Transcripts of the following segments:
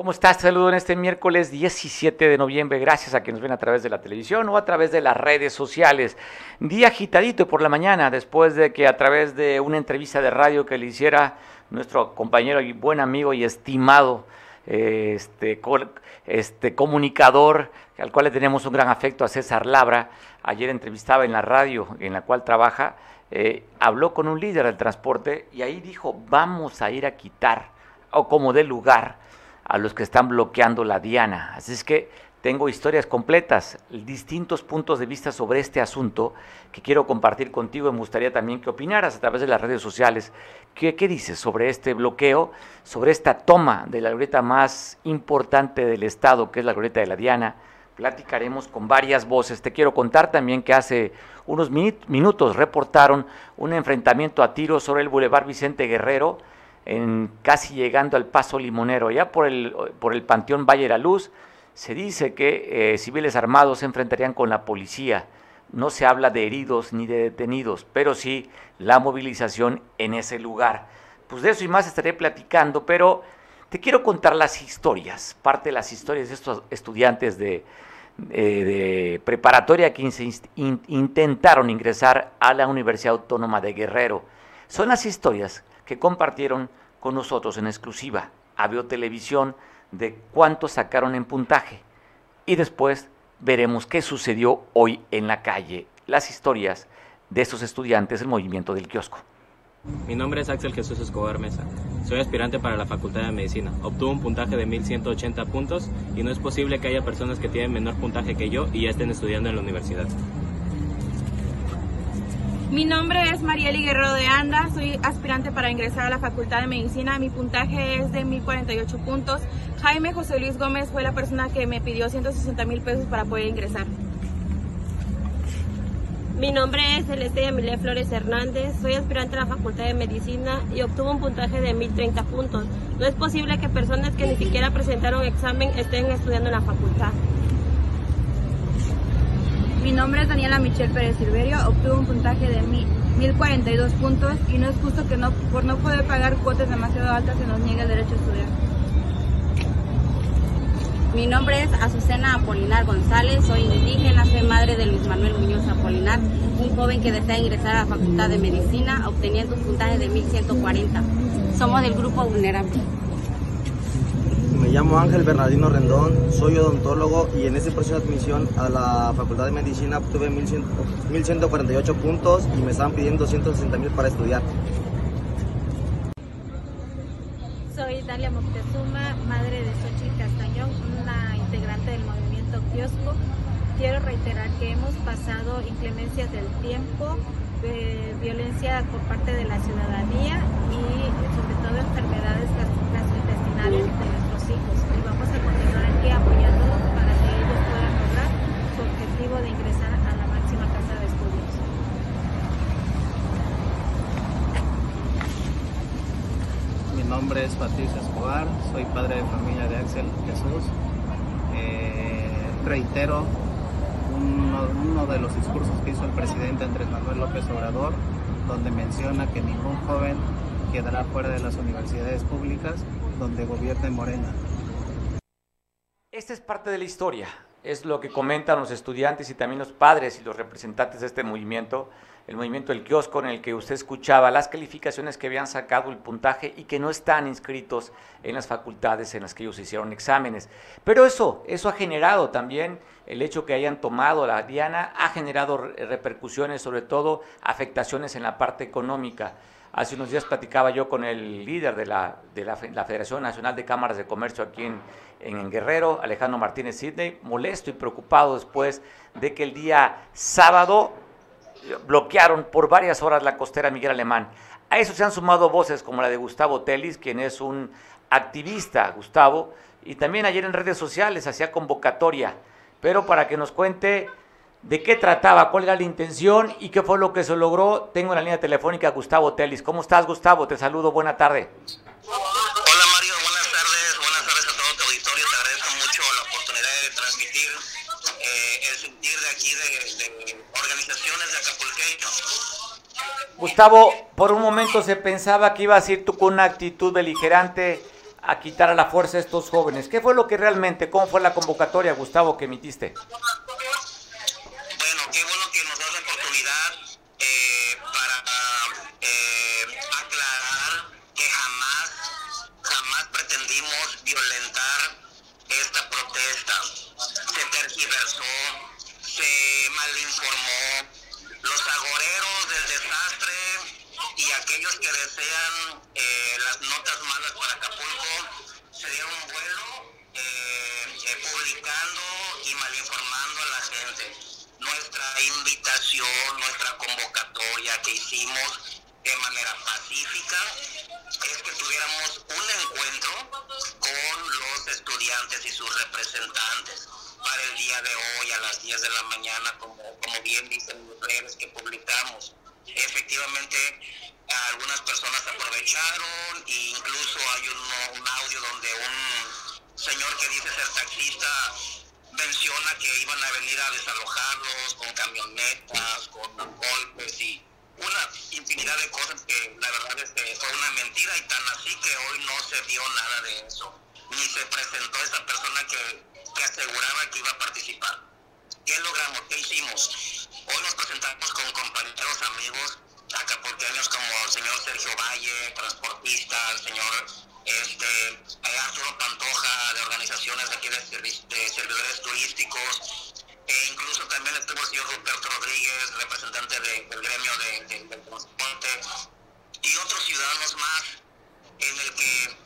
¿Cómo estás? Saludo en este miércoles 17 de noviembre. Gracias a quienes nos ven a través de la televisión o a través de las redes sociales. Día agitadito por la mañana, después de que a través de una entrevista de radio que le hiciera nuestro compañero y buen amigo y estimado este, este comunicador, al cual le tenemos un gran afecto a César Labra, ayer entrevistaba en la radio en la cual trabaja, eh, habló con un líder del transporte y ahí dijo, vamos a ir a quitar, o como de lugar, a los que están bloqueando la Diana. Así es que tengo historias completas, distintos puntos de vista sobre este asunto que quiero compartir contigo me gustaría también que opinaras a través de las redes sociales. ¿Qué, qué dices sobre este bloqueo, sobre esta toma de la glorieta más importante del Estado, que es la glorieta de la Diana? Platicaremos con varias voces. Te quiero contar también que hace unos minutos reportaron un enfrentamiento a tiros sobre el Boulevard Vicente Guerrero, en casi llegando al Paso Limonero, ya por el, por el Panteón Valle de la Luz, se dice que eh, civiles armados se enfrentarían con la policía. No se habla de heridos ni de detenidos, pero sí la movilización en ese lugar. Pues de eso y más estaré platicando, pero te quiero contar las historias, parte de las historias de estos estudiantes de, de preparatoria que intentaron ingresar a la Universidad Autónoma de Guerrero. Son las historias que compartieron con nosotros en exclusiva a Televisión de cuánto sacaron en puntaje. Y después veremos qué sucedió hoy en la calle, las historias de estos estudiantes del movimiento del kiosco. Mi nombre es Axel Jesús Escobar Mesa. Soy aspirante para la Facultad de Medicina. Obtuve un puntaje de 1180 puntos y no es posible que haya personas que tienen menor puntaje que yo y ya estén estudiando en la universidad. Mi nombre es Marieli Guerrero de Anda, soy aspirante para ingresar a la Facultad de Medicina. Mi puntaje es de 1048 puntos. Jaime José Luis Gómez fue la persona que me pidió 160 mil pesos para poder ingresar. Mi nombre es Celeste Emilia Flores Hernández, soy aspirante a la Facultad de Medicina y obtuve un puntaje de 1030 puntos. No es posible que personas que ni siquiera presentaron examen estén estudiando en la facultad. Mi nombre es Daniela Michelle Pérez Silverio, obtuve un puntaje de 1042 puntos y no es justo que no, por no poder pagar cuotas demasiado altas se nos niegue el derecho a estudiar. Mi nombre es Azucena Apolinar González, soy indígena, soy madre de Luis Manuel Muñoz Apolinar, un joven que desea ingresar a la Facultad de Medicina obteniendo un puntaje de 1140. Somos del grupo vulnerable. Me llamo Ángel Bernardino Rendón, soy odontólogo y en este proceso de admisión a la Facultad de Medicina obtuve 1148 puntos y me estaban pidiendo 260 mil para estudiar. Soy Dalia Moctezuma, madre de Xochitl Castañón, una integrante del movimiento Kiosco. Quiero reiterar que hemos pasado inclemencias del tiempo, de violencia por parte de la ciudadanía y sobre todo enfermedades gastrointestinales de y vamos a continuar aquí apoyándolos para que ellos puedan lograr su objetivo de ingresar a la máxima casa de estudios. Mi nombre es Patricio Escobar, soy padre de familia de Axel Jesús. Eh, reitero uno, uno de los discursos que hizo el presidente Andrés Manuel López Obrador, donde menciona que ningún joven quedará fuera de las universidades públicas donde gobierne Morena. Esta es parte de la historia, es lo que comentan los estudiantes y también los padres y los representantes de este movimiento, el movimiento del kiosco en el que usted escuchaba las calificaciones que habían sacado el puntaje y que no están inscritos en las facultades en las que ellos hicieron exámenes. Pero eso, eso ha generado también el hecho que hayan tomado la Diana, ha generado repercusiones, sobre todo afectaciones en la parte económica. Hace unos días platicaba yo con el líder de la, de la, Federación Nacional de Cámaras de Comercio aquí en, en Guerrero, Alejandro Martínez Sidney, molesto y preocupado después de que el día sábado bloquearon por varias horas la costera Miguel Alemán. A eso se han sumado voces como la de Gustavo Telis, quien es un activista, Gustavo, y también ayer en redes sociales hacía convocatoria, pero para que nos cuente de qué trataba, cuál era la intención y qué fue lo que se logró. Tengo en la línea telefónica a Gustavo Telis. ¿Cómo estás, Gustavo? Te saludo, buena tarde. Gustavo, por un momento se pensaba que ibas a ir tú con una actitud beligerante a quitar a la fuerza a estos jóvenes. ¿Qué fue lo que realmente, cómo fue la convocatoria, Gustavo, que emitiste? Bueno, qué bueno que nos da la oportunidad eh, para eh, aclarar que jamás, jamás pretendimos violentar esta protesta. Se tergiversó, se malinformó. Los agoreros del desastre y aquellos que desean eh, las notas malas para Acapulco se dieron vuelo eh, eh, publicando y malinformando a la gente. Nuestra invitación, nuestra convocatoria que hicimos de manera pacífica es que tuviéramos un encuentro con los estudiantes y sus representantes para el día de hoy a las 10 de la mañana, como, como bien dicen los redes que publicamos. Efectivamente, algunas personas aprovecharon e incluso hay un, un audio donde un señor que dice ser taxista menciona que iban a venir a desalojarlos con camionetas, con golpes y una infinidad de cosas que la verdad es que fue una mentira y tan así que hoy no se vio nada de eso, ni se presentó esa persona que, que aseguraba que iba a participar. ¿Qué logramos? ¿Qué hicimos? Hoy nos presentamos con compañeros, amigos acapulqueños como el señor Sergio Valle, transportista, el señor este, Arturo Pantoja de organizaciones de aquí de, de servidores turísticos, e incluso también estuvo el señor Ruperto Rodríguez, representante de- del gremio de- de- del transporte, y otros ciudadanos más, en el que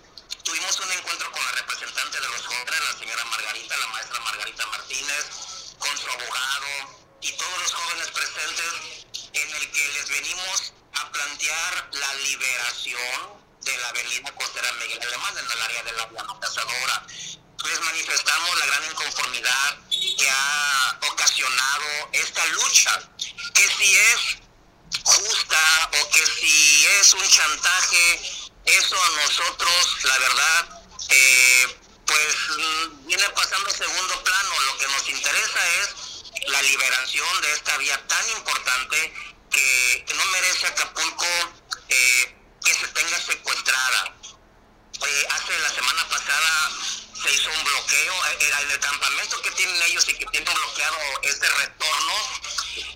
tuvimos un encuentro con la representante de los jóvenes, la señora Margarita, la maestra Margarita Martínez, con su abogado y todos los jóvenes presentes, en el que les venimos a plantear la liberación de la avenida costera Miguel Alemán en el área de la Llama Cazadora. Les manifestamos la gran inconformidad que ha ocasionado esta lucha, que si es justa o que si es un chantaje, eso a nosotros, la verdad, eh, pues mm, viene pasando segundo plano. Lo que nos interesa es la liberación de esta vía tan importante que, que no merece Acapulco eh, que se tenga secuestrada. Eh, hace la semana pasada se hizo un bloqueo eh, eh, en el campamento que tienen ellos y que tienen bloqueado este retorno.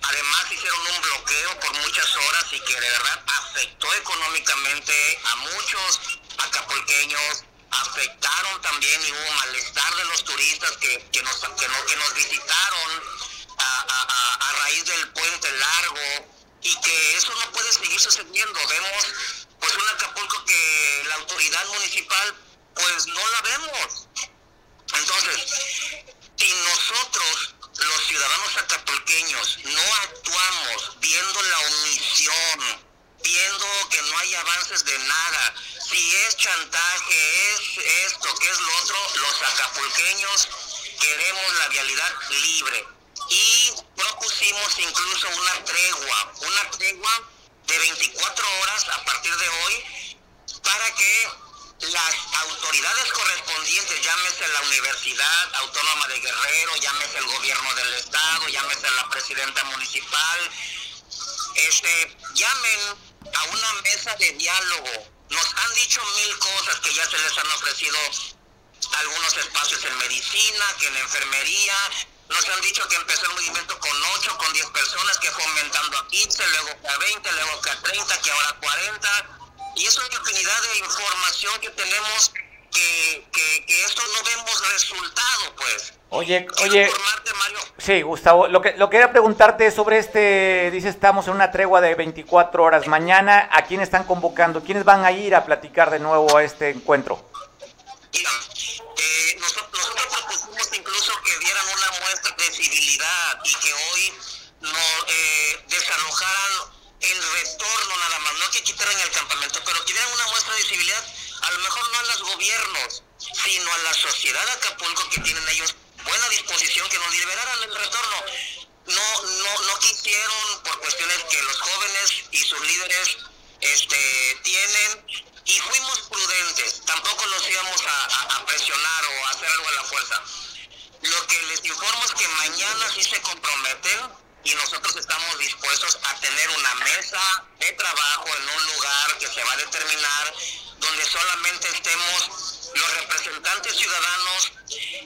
Además hicieron un bloqueo por muchas horas y que de verdad afectó económicamente a muchos acapulqueños, afectaron también y hubo malestar de los turistas que, que, nos, que, no- que nos visitaron a, a- a- a raíz del puente largo y que eso no puede seguir sucediendo. Vemos pues un Acapulco que la autoridad municipal pues no la vemos. Entonces, si nosotros, los ciudadanos acapulqueños, no actuamos viendo la omisión, viendo que no hay avances de nada, si es chantaje, es esto, que es lo otro, los acapulqueños queremos la vialidad libre. Y propusimos incluso una tregua, una tregua de 24 horas a partir de hoy para que las autoridades correspondientes, llámese la Universidad Autónoma de Guerrero, llámese el gobierno del estado, llámese la presidenta municipal, este, llamen a una mesa de diálogo. Nos han dicho mil cosas que ya se les han ofrecido algunos espacios en medicina, que en enfermería. Nos han dicho que empezó el movimiento con 8, con 10 personas, que fue aumentando a 15, luego a 20, luego a 30, que ahora a 40. Y eso es infinidad de información que tenemos que, que, que esto no vemos resultado, pues. Oye, Quiero oye, Mario, sí, Gustavo, lo que, lo que quería preguntarte es sobre este, dice, estamos en una tregua de 24 horas. Mañana, ¿a quién están convocando? ¿Quiénes van a ir a platicar de nuevo a este encuentro? Mira, eh, nosotros, nosotros propusimos incluso que dieran una muestra de civilidad y que hoy no eh, desalojaran el retorno nada más, no que quitaran el campamento, pero que dieran una muestra de civilidad, a lo mejor no a los gobiernos, sino a la sociedad de Acapulco que tienen ellos buena disposición que nos liberaran el retorno. No, no, no quisieron por cuestiones que los jóvenes y sus líderes este, tienen y fuimos prudentes, tampoco los íbamos a, presionar o hacer algo a la fuerza. Lo que les informo es que mañana sí se comprometen y nosotros estamos dispuestos a tener una mesa de trabajo en un lugar que se va a determinar donde solamente estemos los representantes ciudadanos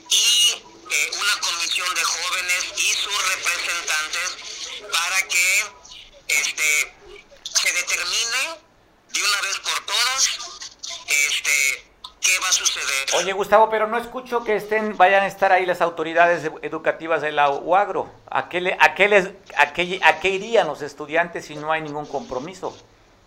y eh, una comisión de jóvenes y sus representantes para que este, se determine de una vez por todas este, qué va a suceder. Oye, Gustavo, pero no escucho que estén, vayan a estar ahí las autoridades educativas de la UAGRO. ¿A qué, le, a, qué les, a, qué, ¿A qué irían los estudiantes si no hay ningún compromiso?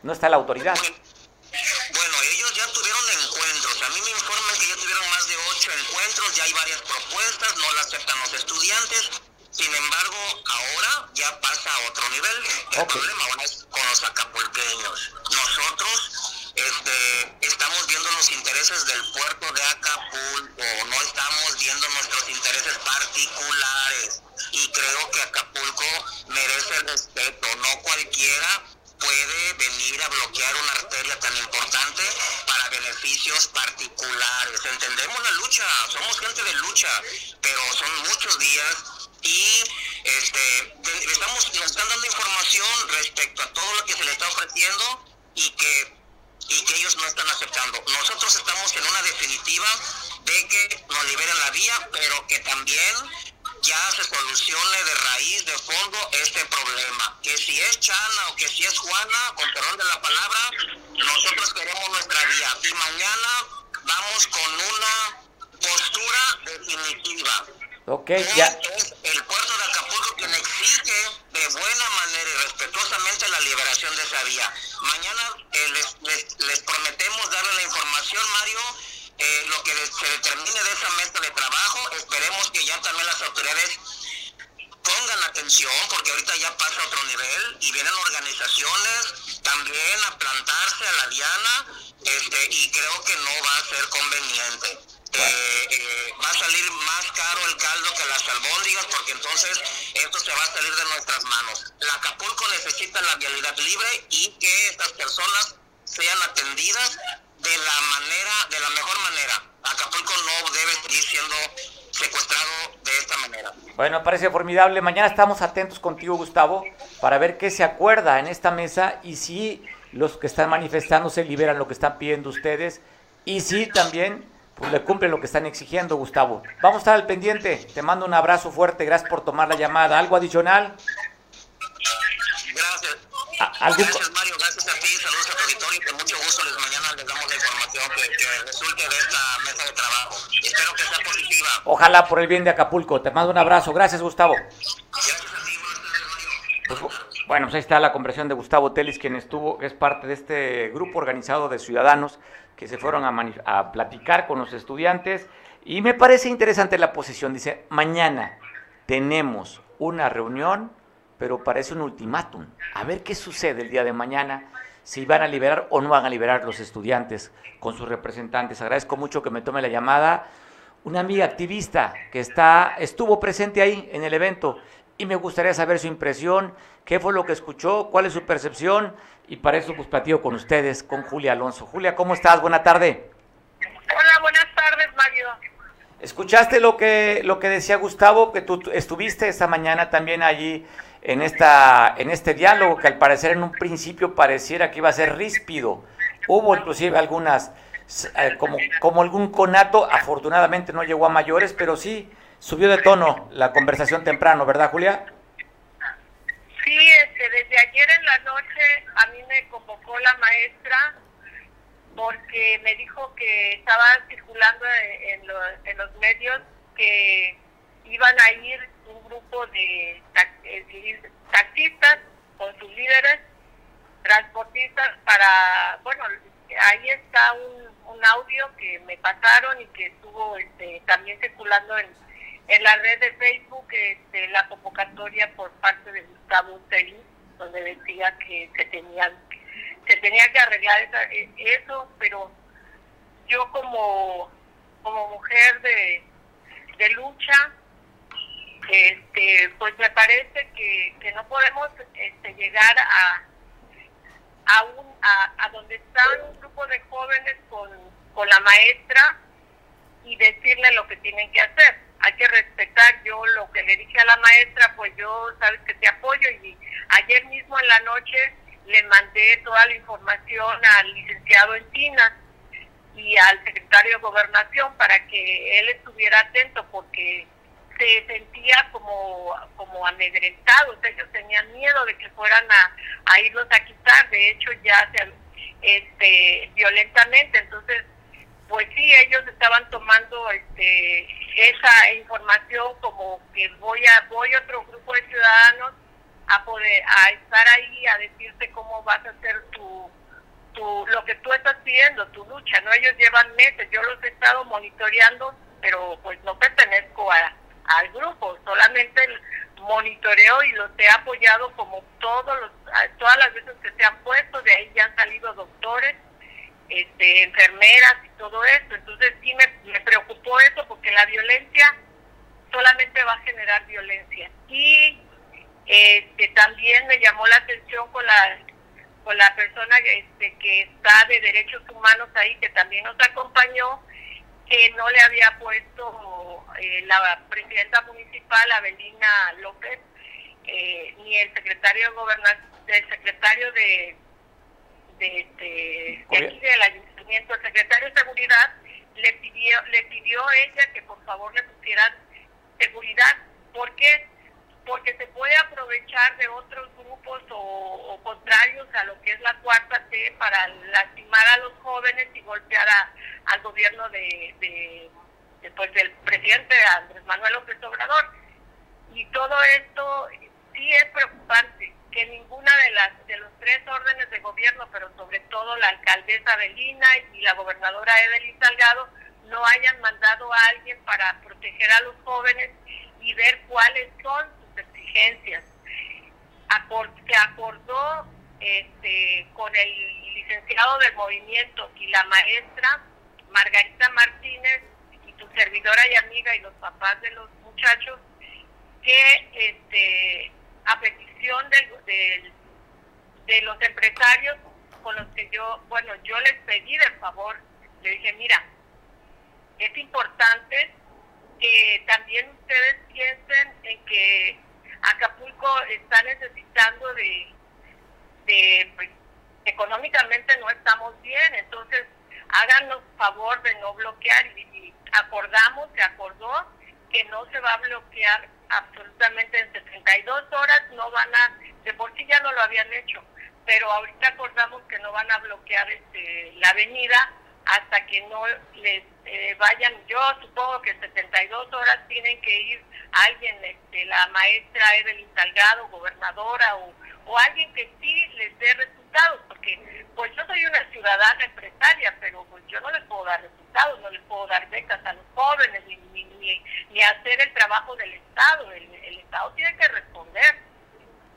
No está la autoridad. Bueno, ellos ya tuvieron encuentros. A mí me informan que ya tuvieron más de ocho encuentros, ya hay varias propuestas, no las aceptan los estudiantes. Sin embargo, ahora ya pasa a otro nivel. El problema ahora es con los acapulqueños. Nosotros este, estamos viendo los intereses del puerto de Acapulco, no estamos viendo nuestros intereses particulares. Y creo que Acapulco merece respeto, no cualquiera puede venir a bloquear una arteria tan importante para beneficios particulares. Entendemos la lucha, somos gente de lucha, pero son muchos días y este estamos nos están dando información respecto a todo lo que se le está ofreciendo y que y que ellos no están aceptando. Nosotros estamos en una definitiva de que nos liberen la vía, pero que también ya se solucione de raíz, de fondo, este problema. Que si es Chana o que si es Juana, con perdón de la palabra, nosotros queremos nuestra vía. Y mañana vamos con una postura definitiva. Ok, ya. Es el puerto de quien exige de buena manera y respetuosamente la liberación de esa vía. Mañana eh, les, les, prometemos darle la información, Mario, eh, lo que se determine de esa mesa de trabajo, esperemos que ya también las autoridades pongan atención, porque ahorita ya pasa a otro nivel y vienen organizaciones también a plantarse a la diana, este, y creo que no va a ser conveniente. Eh, eh, va a salir más caro el caldo que las albóndigas porque entonces esto se va a salir de nuestras manos. La Acapulco necesita la vialidad libre y que estas personas sean atendidas de la manera, de la mejor manera. Acapulco no debe seguir siendo secuestrado de esta manera. Bueno, parece formidable. Mañana estamos atentos contigo, Gustavo, para ver qué se acuerda en esta mesa y si los que están manifestándose liberan lo que están pidiendo ustedes y si también pues, le cumplen lo que están exigiendo, Gustavo. Vamos a estar al pendiente. Te mando un abrazo fuerte. Gracias por tomar la llamada. ¿Algo adicional? Gracias. Gracias, Mario. Gracias a ti. Saludos a tu auditorio. Con mucho gusto les mañana les damos la información que, que resulte de esta mesa de trabajo. Espero que sea positiva. Ojalá por el bien de Acapulco. Te mando un abrazo. Gracias, Gustavo. Pues, bueno, pues ahí está la conversión de Gustavo Telis, quien estuvo, es parte de este grupo organizado de ciudadanos que se fueron a, a platicar con los estudiantes. Y me parece interesante la posición. Dice, mañana tenemos una reunión, pero parece un ultimátum. A ver qué sucede el día de mañana, si van a liberar o no van a liberar los estudiantes con sus representantes. Agradezco mucho que me tome la llamada una amiga activista que está, estuvo presente ahí en el evento y me gustaría saber su impresión, qué fue lo que escuchó, cuál es su percepción y para eso pues platico con ustedes, con Julia Alonso. Julia, ¿cómo estás? Buena tarde. Hola, buenas tardes, Mario. ¿Escuchaste lo que, lo que decía Gustavo, que tú estuviste esta mañana también allí en, esta, en este diálogo que al parecer en un principio pareciera que iba a ser ríspido? Hubo inclusive algunas, eh, como, como algún conato, afortunadamente no llegó a mayores, pero sí subió de tono la conversación temprano, ¿verdad, Julia? Sí, este, desde ayer en la noche a mí me convocó la maestra porque me dijo que estaba circulando en, los, en los medios que iban a ir un grupo de taxistas con sus líderes, transportistas para, bueno, ahí está un, un audio que me pasaron y que estuvo este, también circulando en, en la red de Facebook este, la convocatoria por parte de Gustavo Uteri, donde decía que se tenían se tenía que arreglar esa, eso, pero yo como mujer de, lucha, este, pues me parece que, no podemos este, llegar a un, a, a donde están un grupo de jóvenes con la maestra y decirle lo que tienen que hacer hay que respetar. Yo lo que le dije a la maestra, pues yo sabes que te apoyo y ayer mismo en la noche le mandé toda la información al licenciado Encinas y al secretario de Gobernación para que él estuviera atento porque se sentía como, como amedrentados, ellos tenían miedo de que fueran a, a irlos a quitar, de hecho ya se, este, violentamente, entonces pues sí, ellos estaban tomando este, esa información como que voy a voy a otro grupo de ciudadanos a poder a estar ahí a decirte cómo vas a hacer tu, tu lo que tú estás pidiendo, tu lucha, no ellos llevan meses, yo los he estado monitoreando, pero pues no pertenezco al grupo, solamente el monitoreo y los he apoyado como todos los, todas las veces que se han puesto, de ahí ya han salido doctores este, enfermeras y todo esto. Entonces sí me, me preocupó eso porque la violencia solamente va a generar violencia. Y este, también me llamó la atención con la con la persona este, que está de derechos humanos ahí, que también nos acompañó, que no le había puesto eh, la presidenta municipal, Avelina López, eh, ni el secretario de gobernación, el secretario de de, este, de, aquí del ayuntamiento, el secretario de seguridad le pidió, le pidió a ella que por favor le pusieran seguridad. ¿Por qué? Porque se puede aprovechar de otros grupos o, contrarios a lo que es la cuarta T para lastimar a los jóvenes y golpear a, al gobierno de, de, de pues, del presidente Andrés Manuel López Obrador. Y todo esto sí es preocupante que ninguna de las de los tres órdenes de gobierno, pero sobre todo la y la gobernadora Evelyn Salgado, no hayan mandado a alguien para proteger a los jóvenes y ver cuáles son sus exigencias. se acordó este, con el licenciado del movimiento y la maestra Margarita Martínez y tu servidora y amiga y los papás de los muchachos que este, a petición del, de los empresarios con los que yo, bueno, yo les pedí de favor, le dije, mira, es importante que también ustedes piensen en que Acapulco está necesitando de, de pues, económicamente no estamos bien, entonces háganos favor de no bloquear y acordamos, se acordó que no se va a bloquear absolutamente en 72 horas, no van a, de por sí ya no lo habían hecho, pero ahorita acordamos que no van a bloquear este, la avenida hasta que no les eh, vayan, yo supongo que en 72 horas tienen que ir alguien, este, la maestra Evelyn Salgado, gobernadora, o, o alguien que sí les dé resultados, porque pues yo soy una ciudadana empresaria, pero pues yo no les puedo dar resultados, no les puedo dar becas a los jóvenes, ni, ni, ni, hacer el trabajo del Estado, el, el Estado tiene que responder.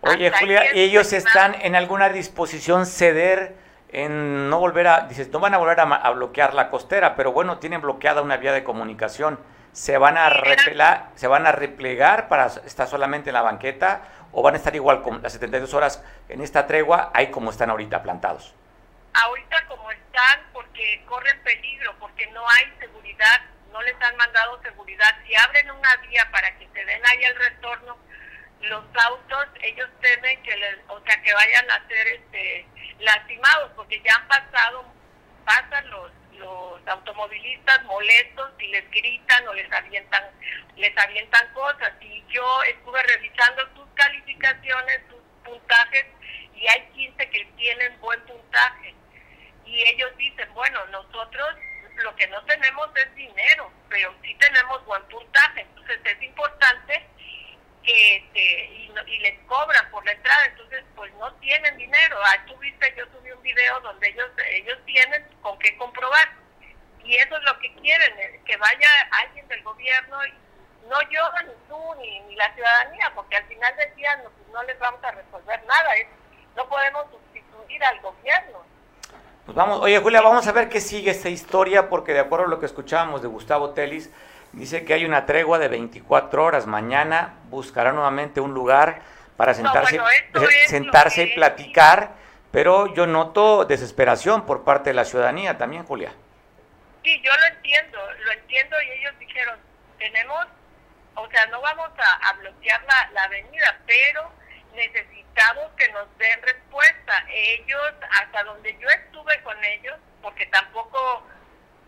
Oye, Julia, ¿ellos están en alguna disposición ceder en no volver a, dices, no van a volver a, bloquear la costera, pero bueno, tienen bloqueada una vía de comunicación. ¿Se van a repelar, se van a replegar para estar solamente en la banqueta o van a estar igual con las 72 horas en esta tregua, ahí como están ahorita plantados? Ahorita como están, porque corren peligro, porque no hay seguridad, no les han mandado seguridad. Si abren una vía para que se den ahí el retorno, los autos, ellos temen que, les, o sea, que vayan a ser este, lastimados, porque ya han pasado, pasan los, los automovilistas molestos y les gritan o les avientan, les avientan cosas. Y yo estuve revisando sus calificaciones, sus puntajes, y hay 15 que tienen buen puntaje. Y ellos dicen, bueno, nosotros lo que no tenemos es dinero, pero sí tenemos buen puntaje. Entonces es importante este, y, y, les cobran por la entrada, entonces pues no tienen dinero. Ah, tú viste, yo subí un video donde ellos ellos tienen con qué comprobar. Y eso es lo que quieren, eh, que vaya alguien del gobierno, y no yo, ni tú, ni, ni la ciudadanía, porque al final del día no, pues, no les vamos a resolver nada, es, no podemos sustituir al gobierno. Pues vamos, oye Julia, vamos a ver qué sigue esta historia, porque de acuerdo a lo que escuchábamos de Gustavo Telis, Dice que hay una tregua de 24 horas. Mañana buscará nuevamente un lugar para sentarse, eh, sentarse y platicar, pero yo noto desesperación por parte de la ciudadanía también, Julia. Sí, yo lo entiendo, lo entiendo y ellos dijeron, tenemos, o sea, no vamos a, bloquear la, la avenida, pero necesitamos que nos den respuesta. Ellos, hasta donde yo estuve con ellos, porque tampoco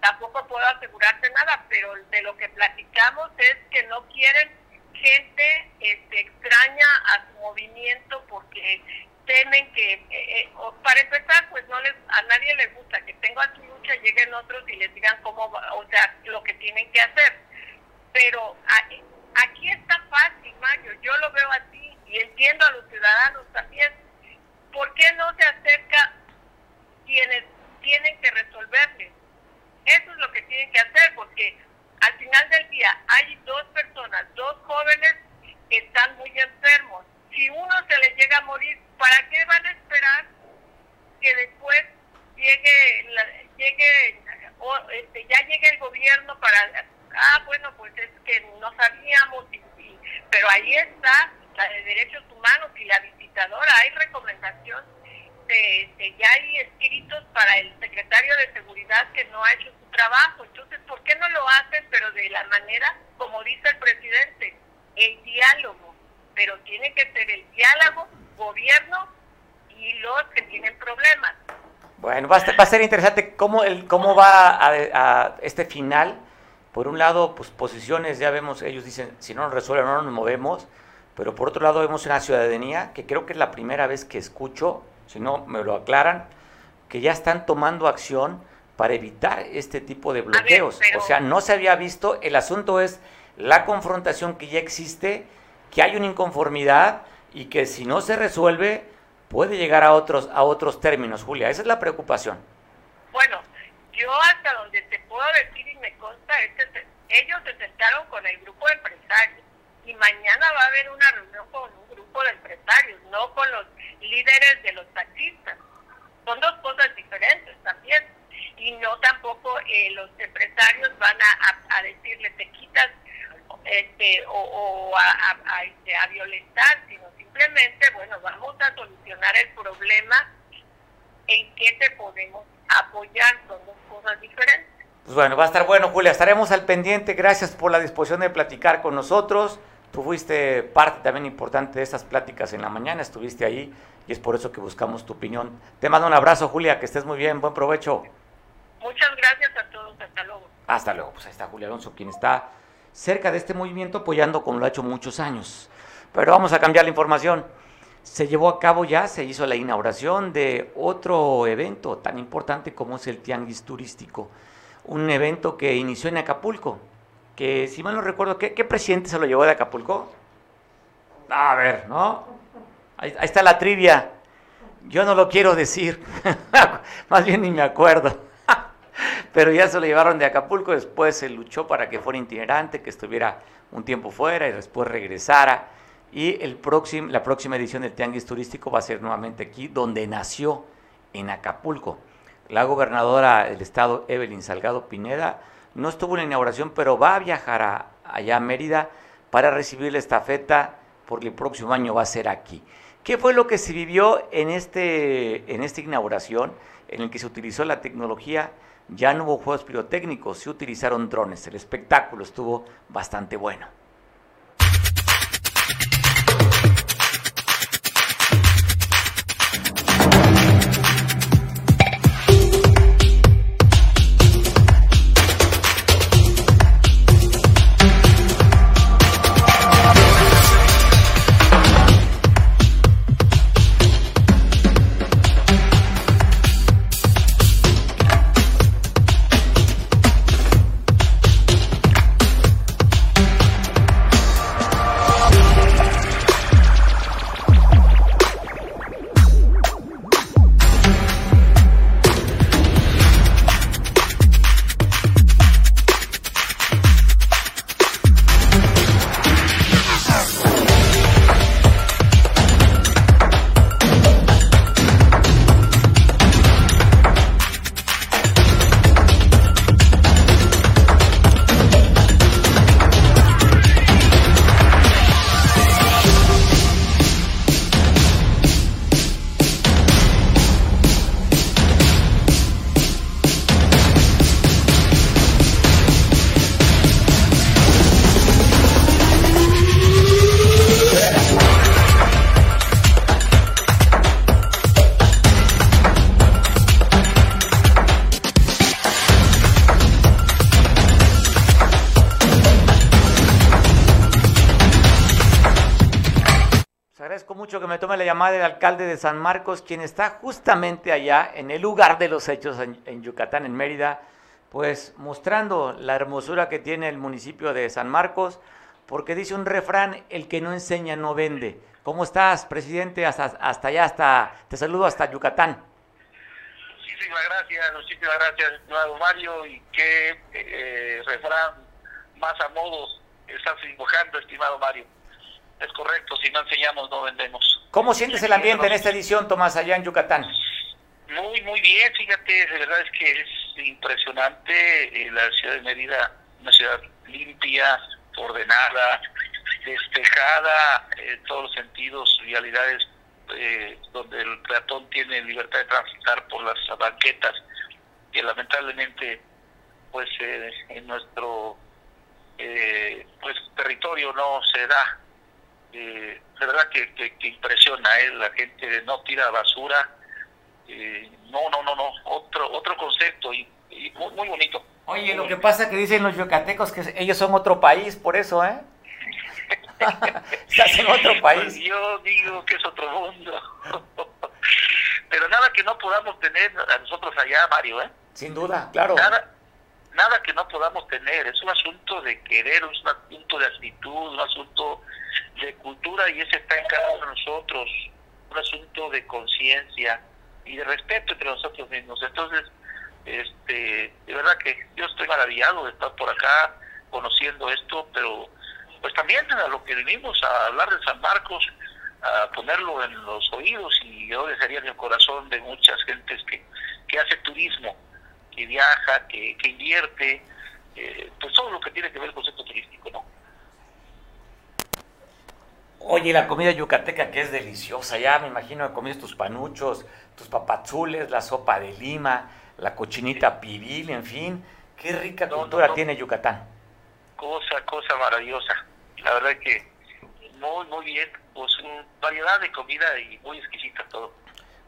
tampoco puedo asegurarte nada, pero de lo que platicamos es que no quieren gente este, extraña a su movimiento porque temen que, eh, eh, para empezar, pues no les, a nadie les gusta que tenga su lucha, lleguen otros y les digan cómo, o sea, lo que tienen que hacer. Pero aquí está fácil, Mario, yo lo veo así y entiendo a los ciudadanos también. ¿Por qué no se acerca quienes tienen que resolverles? Eso es lo que tienen que hacer, porque al final del día hay dos personas, dos jóvenes que están muy enfermos. Si uno se les llega a morir, ¿para qué van a esperar que después llegue, llegue o, este, ya llegue el gobierno para, ah, bueno, pues es que no sabíamos, pero ahí está la de derechos humanos y la visitadora, hay recomendación de, ya hay escritos para el secretario de seguridad que no ha hecho su trabajo, entonces, ¿por qué no lo hacen, pero de la manera como dice el presidente, el diálogo, pero tiene que ser el diálogo, gobierno y los que tienen problemas. Bueno, va a, ser interesante cómo, el, cómo va a, este final. Por un lado, pues posiciones, ya vemos, ellos dicen, si no nos resuelven, no nos movemos. Pero por otro lado, vemos una ciudadanía que creo que es la primera vez que escucho, si no me lo aclaran, que ya están tomando acción para evitar este tipo de bloqueos. O sea, no se había visto, el asunto es la confrontación que ya existe, que hay una inconformidad y que si no se resuelve puede llegar a otros a otros términos, Julia. Esa es la preocupación. Bueno, yo hasta donde te puedo decir y me consta es que ellos se sentaron con el grupo de empresarios y mañana va a haber una reunión con un grupo de empresarios, no con los líderes de los taxistas. Son dos cosas diferentes también. Y no tampoco eh, los empresarios van a, decirle te quitas este, o, a, este, a, violentar, sino simplemente, bueno, vamos a solucionar el problema en qué te podemos apoyar, son dos cosas diferentes. Pues bueno, va a estar bueno, Julia, estaremos al pendiente, gracias por la disposición de platicar con nosotros. Tú fuiste parte también importante de estas pláticas en la mañana, estuviste ahí y es por eso que buscamos tu opinión. Te mando un abrazo, Julia, que estés muy bien, buen provecho. Muchas gracias a todos, hasta luego. Hasta luego, pues ahí está Julia Alonso, quien está cerca de este movimiento apoyando como lo ha hecho muchos años. Pero vamos a cambiar la información. Se llevó a cabo ya, se hizo la inauguración de otro evento tan importante como es el Tianguis Turístico. Un evento que inició en Acapulco, que si mal no recuerdo, ¿qué, presidente se lo llevó de Acapulco? A ver, ¿no? Ahí, ahí está la trivia. Yo no lo quiero decir, más bien ni me acuerdo pero ya se lo llevaron de Acapulco, después se luchó para que fuera itinerante, que estuviera un tiempo fuera y después regresara. Y el próximo, la próxima edición del Tianguis Turístico va a ser nuevamente aquí, donde nació, en Acapulco. La gobernadora del estado, Evelyn Salgado Pineda, no estuvo en la inauguración, pero va a viajar a, allá a Mérida para recibir la estafeta, porque el próximo año va a ser aquí. ¿Qué fue lo que se vivió en, este, en esta inauguración, en el que se utilizó la tecnología? Ya no hubo juegos pirotécnicos, se utilizaron drones. El espectáculo estuvo bastante bueno. Del alcalde de San Marcos, quien está justamente allá en el lugar de los hechos en, Yucatán, en Mérida, pues mostrando la hermosura que tiene el municipio de San Marcos, porque dice un refrán, el que no enseña no vende. ¿Cómo estás, presidente? Hasta, hasta allá, hasta, te saludo hasta Yucatán. Muchísimas gracias, muchísimas gracias, estimado Mario, y qué eh, refrán más a modos estás invocando, estimado Mario. Es correcto, si no enseñamos no vendemos. ¿Cómo sientes el ambiente en esta edición, Tomás, allá en Yucatán? Muy, muy bien, fíjate, de verdad es que es impresionante eh, la ciudad de Mérida, una ciudad limpia, ordenada, despejada en todos los sentidos, vialidades eh, donde el peatón tiene libertad de transitar por las banquetas, que lamentablemente pues eh, en nuestro pues territorio no se da eh, de verdad que, que, impresiona, ¿eh? la gente no tira basura, eh, no, no, no, no, otro, otro concepto y, muy, bonito. Oye, lo que pasa que dicen los yucatecos que ellos son otro país, por eso, ¿eh? Estás en otro pues país. yo digo que es otro mundo. Pero nada que no podamos tener a nosotros allá, Mario, ¿eh? Sin duda, claro. Nada, nada que no podamos tener, es un asunto de querer, es un asunto de actitud, un asunto de cultura y ese está en de nosotros, un asunto de conciencia y de respeto entre nosotros mismos. Entonces, este, de verdad que yo estoy maravillado de estar por acá conociendo esto, pero pues también a lo que venimos a hablar de San Marcos, a ponerlo en los oídos y yo dejaría en el corazón de muchas gentes que, que hace turismo, que viaja, que, que invierte, eh, pues todo lo que tiene que ver con el concepto turístico, ¿no? Oye, la comida yucateca que es deliciosa, ya me imagino que comiste tus panuchos, tus papazules, la sopa de lima, la cochinita pibil, en fin, qué rica cultura tiene Yucatán. Cosa, cosa maravillosa. La verdad que muy, muy bien, pues variedad de comida y muy exquisita todo.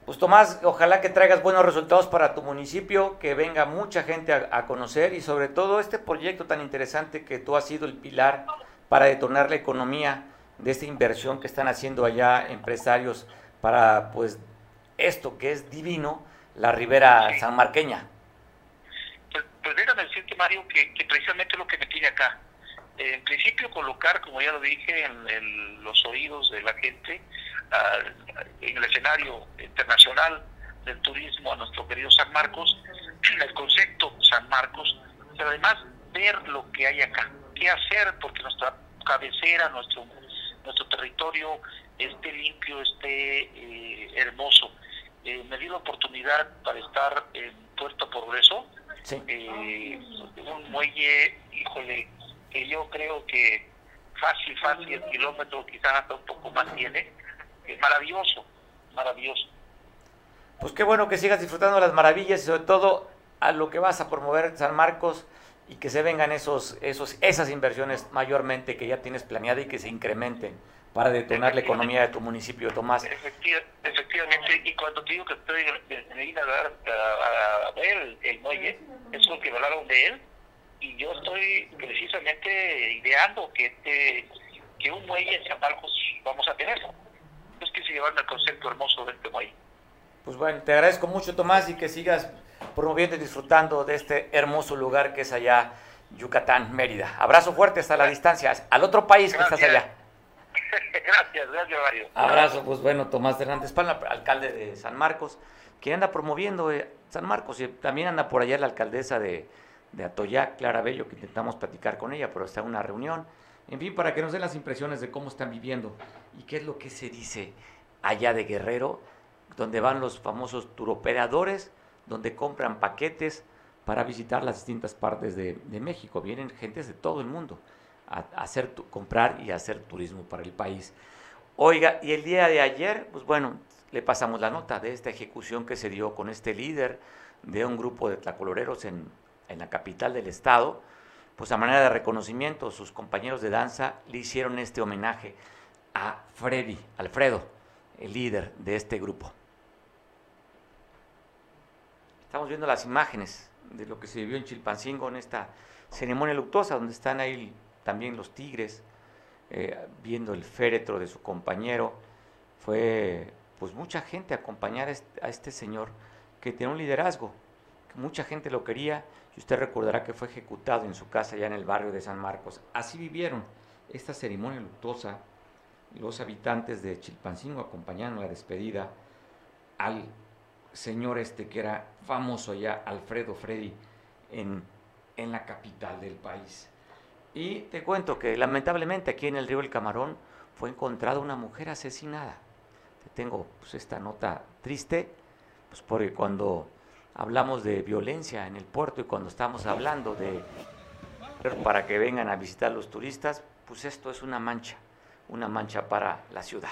Pues Tomás, ojalá que traigas buenos resultados para tu municipio, que venga mucha gente a, conocer y sobre todo este proyecto tan interesante que tú has sido el pilar para detonar la economía de esta inversión que están haciendo allá empresarios para pues esto que es divino, la Ribera Sanmarqueña? Pues, pues déjame decirte, Mario, que, precisamente lo que me tiene acá. En principio, colocar, como ya lo dije, en, los oídos de la gente, en el escenario internacional del turismo a nuestro querido San Marcos, el concepto San Marcos, pero además ver lo que hay acá, qué hacer, porque nuestra cabecera, nuestro nuestro territorio esté limpio, esté eh, hermoso. Eh, me di la oportunidad para estar en Puerto Progreso, eh, un muelle, híjole, que yo creo que fácil, fácil, el kilómetro quizás hasta un poco más tiene, maravilloso, maravilloso. Pues qué bueno que sigas disfrutando las maravillas y sobre todo a lo que vas a promover San Marcos y que se vengan esos, esos, esas inversiones mayormente que ya tienes planeada y que se incrementen para detonar la economía de tu municipio, Tomás. efectivamente, y cuando te digo que estoy en a, a, ver el, muelle, es porque me hablaron de él, y yo estoy precisamente ideando que este que un muelle en San Marcos vamos a tener. Es que se llevan el concepto hermoso de este muelle. Pues bueno, te agradezco mucho, Tomás, y que sigas promoviendo y disfrutando de este hermoso lugar que es allá, Yucatán, Mérida. Abrazo fuerte hasta la distancia, al otro país que estás allá. Gracias, gracias Mario. Abrazo, pues bueno, Tomás Hernández Palma, alcalde de San Marcos, quien anda promoviendo eh, San Marcos y también anda por allá la alcaldesa de, de Atoyac, Clara Bello, que intentamos platicar con ella, pero está en una reunión. En fin, para que nos den las impresiones de cómo están viviendo y qué es lo que se dice allá de Guerrero, donde van los famosos turoperadores donde compran paquetes para visitar las distintas partes de, México. Vienen gentes de todo el mundo a, hacer comprar y hacer turismo para el país. Oiga, y el día de ayer, pues bueno, le pasamos la nota de esta ejecución que se dio con este líder de un grupo de tlacoloreros en, en la capital del estado, pues a manera de reconocimiento, sus compañeros de danza le hicieron este homenaje a Freddy, Alfredo, el líder de este grupo. Estamos viendo las imágenes de lo que se vivió en Chilpancingo en esta ceremonia luctuosa, donde están ahí también los tigres, eh, viendo el féretro de su compañero fue pues mucha gente a acompañar a este señor que tiene un liderazgo, que mucha gente lo quería y usted recordará que fue ejecutado en su casa ya en el barrio de San Marcos. Así vivieron esta ceremonia luctuosa los habitantes de Chilpancingo acompañaron la despedida al señor este que era famoso ya, Alfredo Freddy, en, en la capital del país. Y te cuento que lamentablemente aquí en el río El Camarón fue encontrada una mujer asesinada. Te tengo pues, esta nota triste, pues porque cuando hablamos de violencia en el puerto y cuando estamos hablando de para que vengan a visitar los turistas, pues esto es una mancha, una mancha para la ciudad.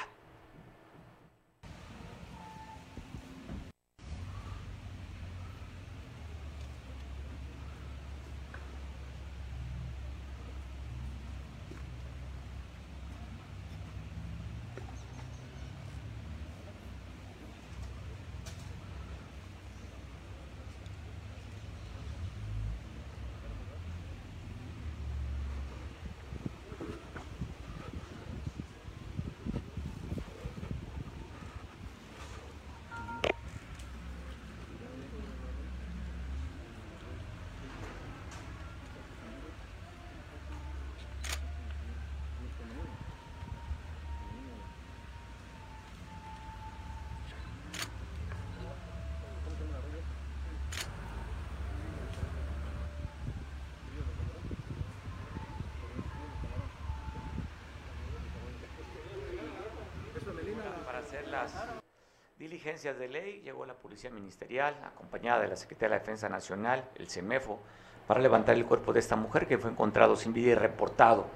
De ley, llegó la Policía Ministerial, acompañada de la Secretaría de la Defensa Nacional, el CEMEFO, para levantar el cuerpo de esta mujer que fue encontrado sin vida y reportado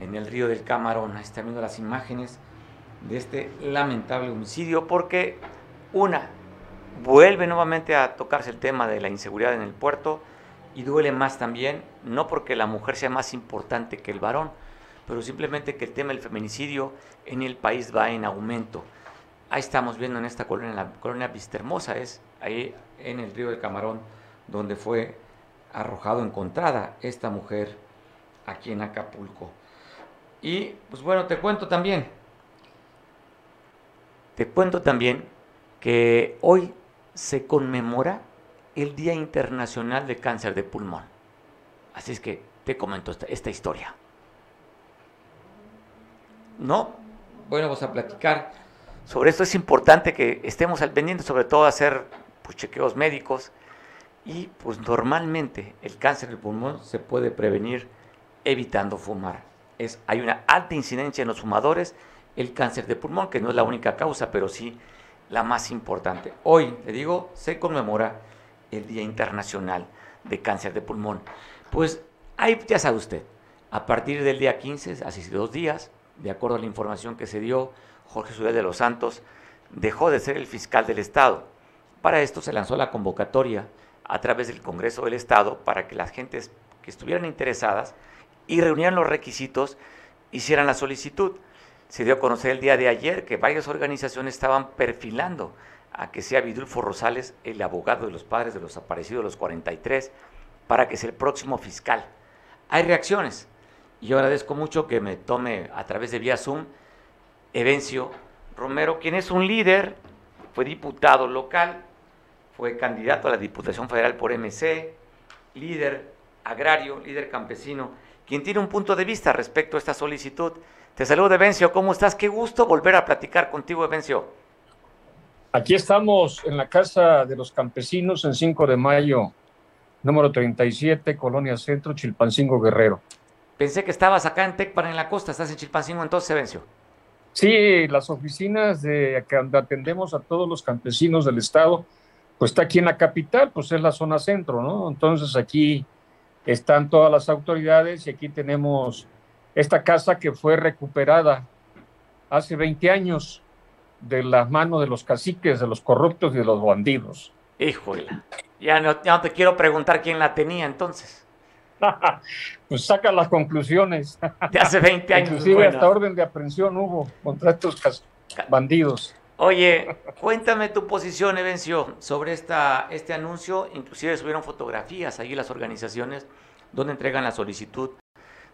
en el río del Camarón. Ahí están viendo las imágenes de este lamentable homicidio, porque una, vuelve nuevamente a tocarse el tema de la inseguridad en el puerto y duele más también, no porque la mujer sea más importante que el varón, pero simplemente que el tema del feminicidio en el país va en aumento. Ahí estamos viendo en esta colonia, la colonia Vistermosa, es ahí en el río del Camarón, donde fue arrojado, encontrada esta mujer aquí en Acapulco. Y pues bueno, te cuento también, te cuento también que hoy se conmemora el Día Internacional de Cáncer de Pulmón. Así es que te comento esta historia. ¿No? Bueno, vamos a platicar sobre esto es importante que estemos al pendiente, sobre todo hacer pues, chequeos médicos. Y pues normalmente el cáncer del pulmón se puede prevenir evitando fumar. Es, hay una alta incidencia en los fumadores, el cáncer de pulmón, que no es la única causa, pero sí la más importante. Hoy, le digo, se conmemora el Día Internacional de Cáncer de Pulmón. Pues ahí ya sabe usted, a partir del día 15, así dos días, de acuerdo a la información que se dio, Jorge Ciudad de los Santos dejó de ser el fiscal del Estado. Para esto se lanzó la convocatoria a través del Congreso del Estado para que las gentes que estuvieran interesadas y reunieran los requisitos hicieran la solicitud. Se dio a conocer el día de ayer que varias organizaciones estaban perfilando a que sea Vidulfo Rosales el abogado de los padres de los aparecidos de los 43 para que sea el próximo fiscal. Hay reacciones yo agradezco mucho que me tome a través de vía Zoom Evencio Romero, quien es un líder, fue diputado local, fue candidato a la Diputación Federal por MC, líder agrario, líder campesino, quien tiene un punto de vista respecto a esta solicitud. Te saludo, Evencio, ¿cómo estás? Qué gusto volver a platicar contigo, Evencio. Aquí estamos en la Casa de los Campesinos en 5 de mayo, número 37, Colonia Centro, Chilpancingo Guerrero. Pensé que estabas acá en Tecpan, en la costa, estás en Chilpancingo entonces, Evencio. Sí, las oficinas de que atendemos a todos los campesinos del estado, pues está aquí en la capital, pues es la zona centro, ¿no? Entonces aquí están todas las autoridades y aquí tenemos esta casa que fue recuperada hace 20 años de las manos de los caciques, de los corruptos y de los bandidos. Híjole, ya ya no te quiero preguntar quién la tenía entonces. pues saca las conclusiones. De hace 20 años. Inclusive hasta orden de aprehensión hubo contra estos bandidos. Oye, cuéntame tu posición, Evencio, sobre esta, este anuncio. Inclusive subieron fotografías ahí las organizaciones donde entregan la solicitud,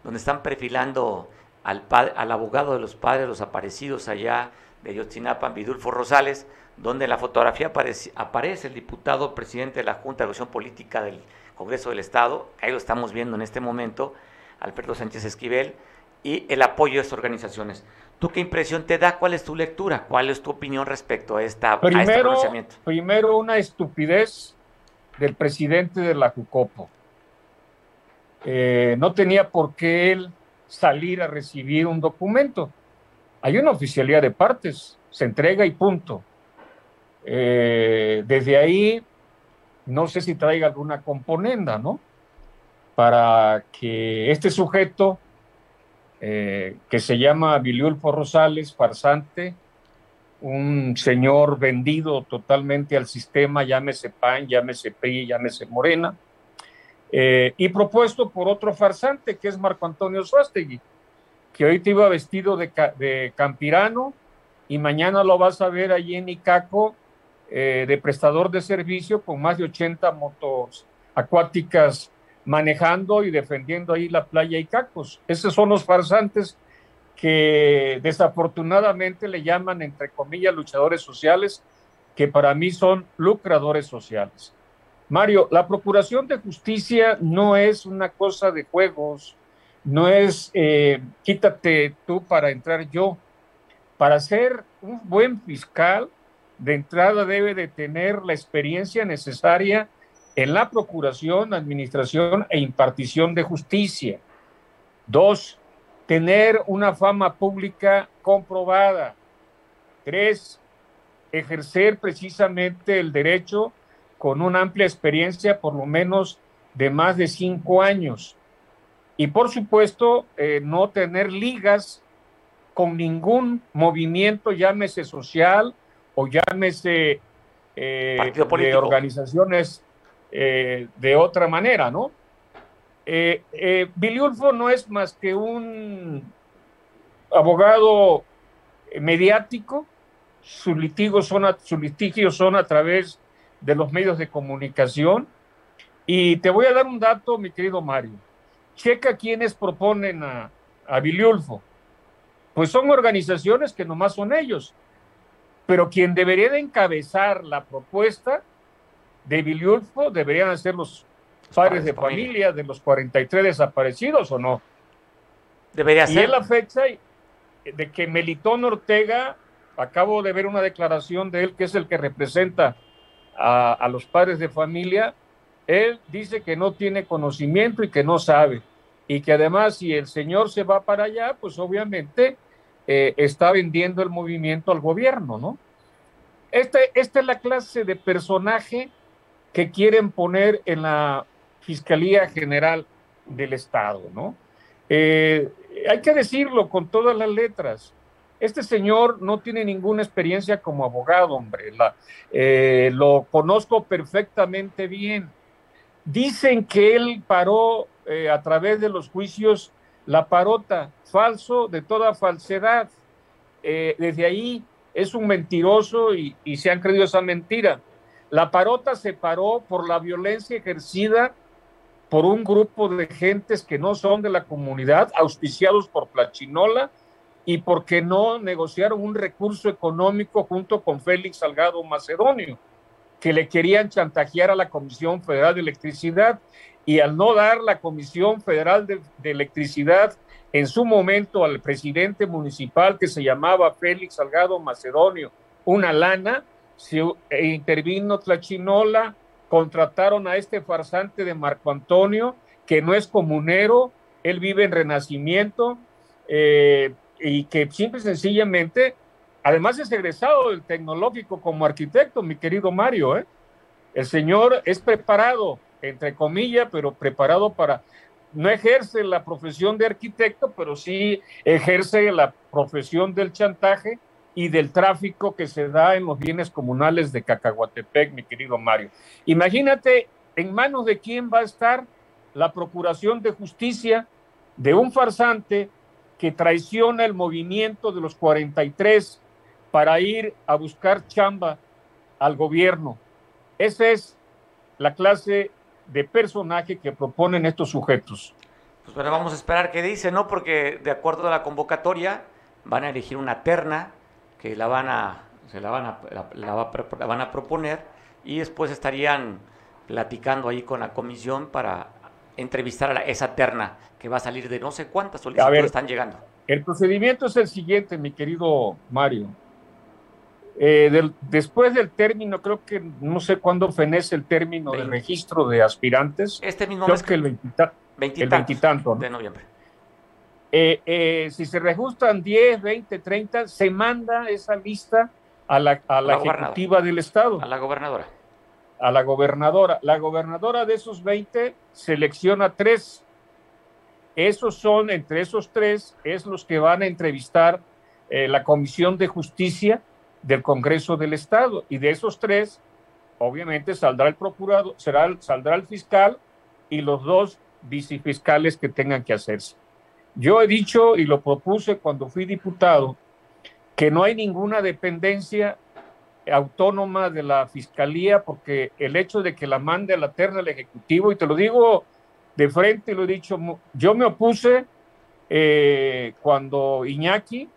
donde están perfilando al, al abogado de los padres, los aparecidos allá de Yotzinapa, Vidulfo Rosales, donde en la fotografía aparece, aparece el diputado presidente de la Junta de Evaluación Política del Congreso del Estado, ahí lo estamos viendo en este momento, Alberto Sánchez Esquivel, y el apoyo de estas organizaciones. ¿Tú qué impresión te da? ¿Cuál es tu lectura? ¿Cuál es tu opinión respecto a, esta, primero, este pronunciamiento? Primero, una estupidez del presidente de la Jucopo. Eh, no tenía por qué él salir a recibir un documento. Hay una oficialidad de partes, se entrega y punto. Eh, desde ahí, no sé si traiga alguna componenda, ¿no? Para que este sujeto eh, que se llama Viliulfo Rosales, farsante, un señor vendido totalmente al sistema, llámese PAN, llámese PRI, llámese Morena, eh, y propuesto por otro farsante que es Marco Antonio Suástegui, que hoy te iba vestido de, de, campirano y mañana lo vas a ver allí en Icaco eh, de prestador de servicio con más de 80 motos acuáticas manejando y defendiendo ahí la playa y cacos. Esos son los farsantes que desafortunadamente le llaman, entre comillas, luchadores sociales, que para mí son lucradores sociales. Mario, la Procuración de Justicia no es una cosa de juegos, no es eh, quítate tú para entrar yo. Para ser un buen fiscal, de entrada debe de tener la experiencia necesaria en la procuración, administración e impartición de justicia. Dos, tener una fama pública comprobada. Tres, ejercer precisamente el derecho con una amplia experiencia, por lo menos de más de cinco años. Y por supuesto, eh, no tener ligas con ningún movimiento, llámese social o llámese eh, de organizaciones eh, de otra manera, ¿no? Eh, eh, Biliulfo no es más que un abogado mediático, sus litigios son a, sus litigios son a través de los medios de comunicación. Y te voy a dar un dato, mi querido Mario. Checa quiénes proponen a, a Biliulfo. Pues son organizaciones que nomás son ellos. Pero quien debería de encabezar la propuesta de Viliulfo deberían ser los padres de familia de los 43 desaparecidos o no. Debería ser. Y es la fecha de que Melitón Ortega, acabo de ver una declaración de él que es el que representa a, a los padres de familia, él dice que no tiene conocimiento y que no sabe. Y que además si el señor se va para allá, pues obviamente eh, está vendiendo el movimiento al gobierno, ¿no? Este, esta es la clase de personaje que quieren poner en la Fiscalía General del Estado, ¿no? Eh, hay que decirlo con todas las letras. Este señor no tiene ninguna experiencia como abogado, hombre. Eh, lo conozco perfectamente bien. Dicen que él paró a través de los juicios la parota, falso de toda falsedad. desde ahí es un mentiroso y, y se han creído esa mentira. La parota se paró por la violencia ejercida por un grupo de gentes que no son de la comunidad, auspiciados por Plachinola, y porque no negociaron un recurso económico junto con Félix Salgado Macedonio, que le querían chantajear a la Comisión Federal de Electricidad, y al no dar la Comisión Federal de, Electricidad en su momento al presidente municipal que se llamaba Félix Salgado Macedonio una lana, se eh, intervino Tlachinola, contrataron a este farsante de Marco Antonio, que no es comunero, él vive en Renacimiento, eh, y que simple y sencillamente, además es egresado del tecnológico como arquitecto, mi querido Mario, ¿eh? El señor es preparado, entre comillas, pero preparado para, no ejerce la profesión de arquitecto, pero sí ejerce la profesión del chantaje y del tráfico que se da en los bienes comunales de Cacahuatepec, mi querido Mario. Imagínate en manos de quién va a estar la Procuración de Justicia de un farsante que traiciona el movimiento de los 43 para ir a buscar chamba al gobierno. Esa es la clase de personaje que proponen estos sujetos. Pues bueno, vamos a esperar qué dice, ¿no? Porque de acuerdo a la convocatoria van a elegir una terna que la van a, se la van a, la, la van a proponer y después estarían platicando ahí con la comisión para entrevistar a esa terna que va a salir de no sé cuántas solicitudes están llegando. El procedimiento es el siguiente, mi querido Mario. Eh, después del término, creo que no sé cuándo fenece el término del registro de aspirantes. Este mismo creo mes. que el veintitanto. De noviembre. Eh, eh, si se reajustan 10, 20, 30, se manda esa lista a la, a la, ejecutiva del Estado. A la gobernadora. A la gobernadora. La gobernadora de esos 20 selecciona tres. Esos son, entre esos tres, es los que van a entrevistar la Comisión de Justicia del Congreso del Estado. Y de esos tres, obviamente saldrá el procurador, será, saldrá el fiscal y los dos vicefiscales que tengan que hacerse. Yo he dicho y lo propuse cuando fui diputado que no hay ninguna dependencia autónoma de la fiscalía porque el hecho de que la mande a la terna del Ejecutivo, y te lo digo de frente, lo he dicho, yo me opuse eh, cuando Iñaki,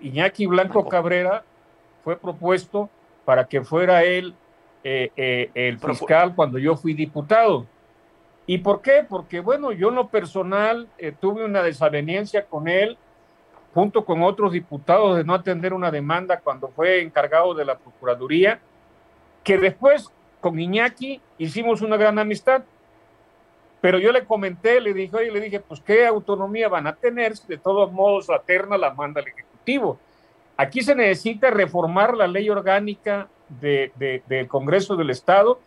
Iñaki Blanco Cabrera fue propuesto para que fuera él eh, eh, el fiscal cuando yo fui diputado. ¿Y por qué? Porque, bueno, yo en lo personal eh, tuve una desaveniencia con él, junto con otros diputados, de no atender una demanda cuando fue encargado de la Procuraduría, que después con Iñaki hicimos una gran amistad. Pero yo le comenté, le dije, oye, le dije, pues qué autonomía van a tener si de todos modos la terna la manda el Ejecutivo. Aquí se necesita reformar la ley orgánica de, del Congreso del Estado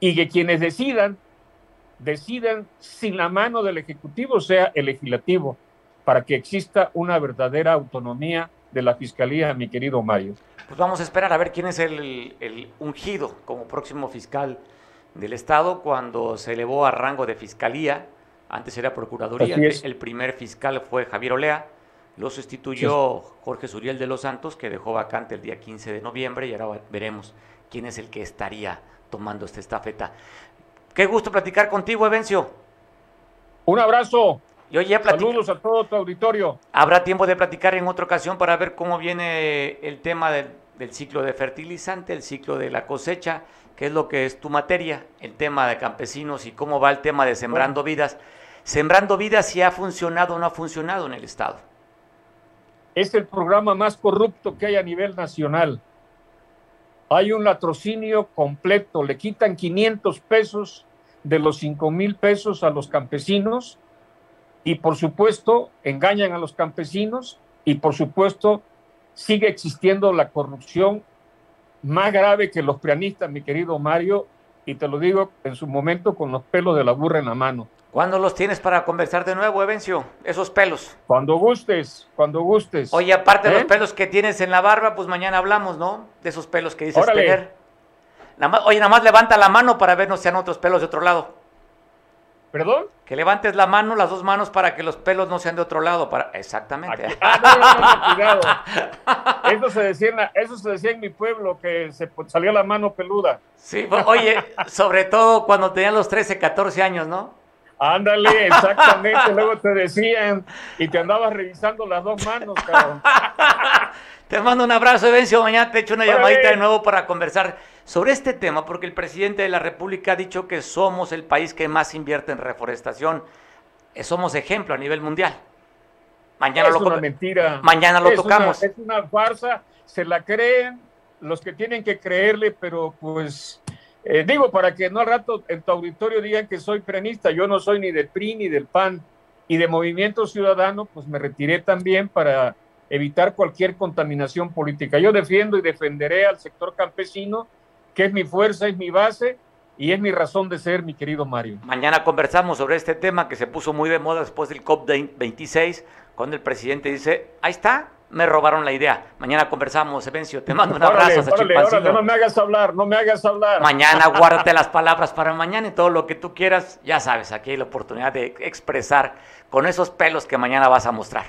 y que quienes decidan, decidan sin la mano del Ejecutivo, sea el legislativo, para que exista una verdadera autonomía de la Fiscalía, mi querido Mario. Pues vamos a esperar a ver quién es el, el ungido como próximo fiscal del Estado cuando se elevó a rango de Fiscalía. Antes era Procuraduría. El primer fiscal fue Javier Olea lo sustituyó Jorge Suriel de los Santos, que dejó vacante el día 15 de noviembre y ahora veremos quién es el que estaría tomando esta estafeta. Qué gusto platicar contigo, Evencio. Un abrazo. Y ya Saludos a todo tu auditorio. Habrá tiempo de platicar en otra ocasión para ver cómo viene el tema del, del ciclo de fertilizante, el ciclo de la cosecha, qué es lo que es tu materia, el tema de campesinos y cómo va el tema de Sembrando Vidas. Sembrando Vidas si ha funcionado o no ha funcionado en el Estado es el programa más corrupto que hay a nivel nacional. Hay un latrocinio completo, le quitan 500 pesos de los 5 mil pesos a los campesinos y por supuesto engañan a los campesinos y por supuesto sigue existiendo la corrupción más grave que los prianistas, mi querido Mario, y te lo digo en su momento con los pelos de la burra en la mano. ¿Cuándo los tienes para conversar de nuevo, Evencio? Esos pelos. Cuando gustes, cuando gustes. Oye, aparte de los ¿Eh? pelos que tienes en la barba, pues mañana hablamos, ¿no? De esos pelos que dices tener. oye, nada más levanta la mano para ver no sean otros pelos de otro lado. ¿Perdón? Que levantes la mano, las dos manos, para que los pelos no sean de otro lado. Para... Exactamente. Eso se, decía en eso se decía en mi pueblo, que se salía la mano peluda. Sí, oye, sobre todo cuando tenían los 13, 14 años, ¿no? Ándale, exactamente. Luego te decían y te andabas revisando las dos manos, cabrón. te mando un abrazo, Evencio. Mañana te echo una llamadita de nuevo para conversar sobre este tema, porque el presidente de la República ha dicho que somos el país que más invierte en reforestación. Eh, somos ejemplo a nivel mundial. Mañana es lo una mentira. Mañana lo tocamos. es una farsa, se la creen los que tienen que creerle, pero pues eh, digo, para que no al rato en tu auditorio digan que soy peronista, yo no soy ni del PRI ni del PAN y de Movimiento Ciudadano, pues me retiré también para evitar cualquier contaminación política. Yo defiendo y defenderé al sector campesino, que es mi fuerza, es mi base y es mi razón de ser, mi querido Mario. Mañana conversamos sobre este tema que se puso muy de moda después del COP26, cuando el presidente dice, ahí está, me robaron la idea. Mañana conversamos, Evencio. Te mando un abrazo. no me hagas hablar, no me hagas hablar. Mañana guárdate las palabras para mañana y todo lo que tú quieras. Ya sabes, aquí hay la oportunidad de expresar con esos pelos que mañana vas a mostrar.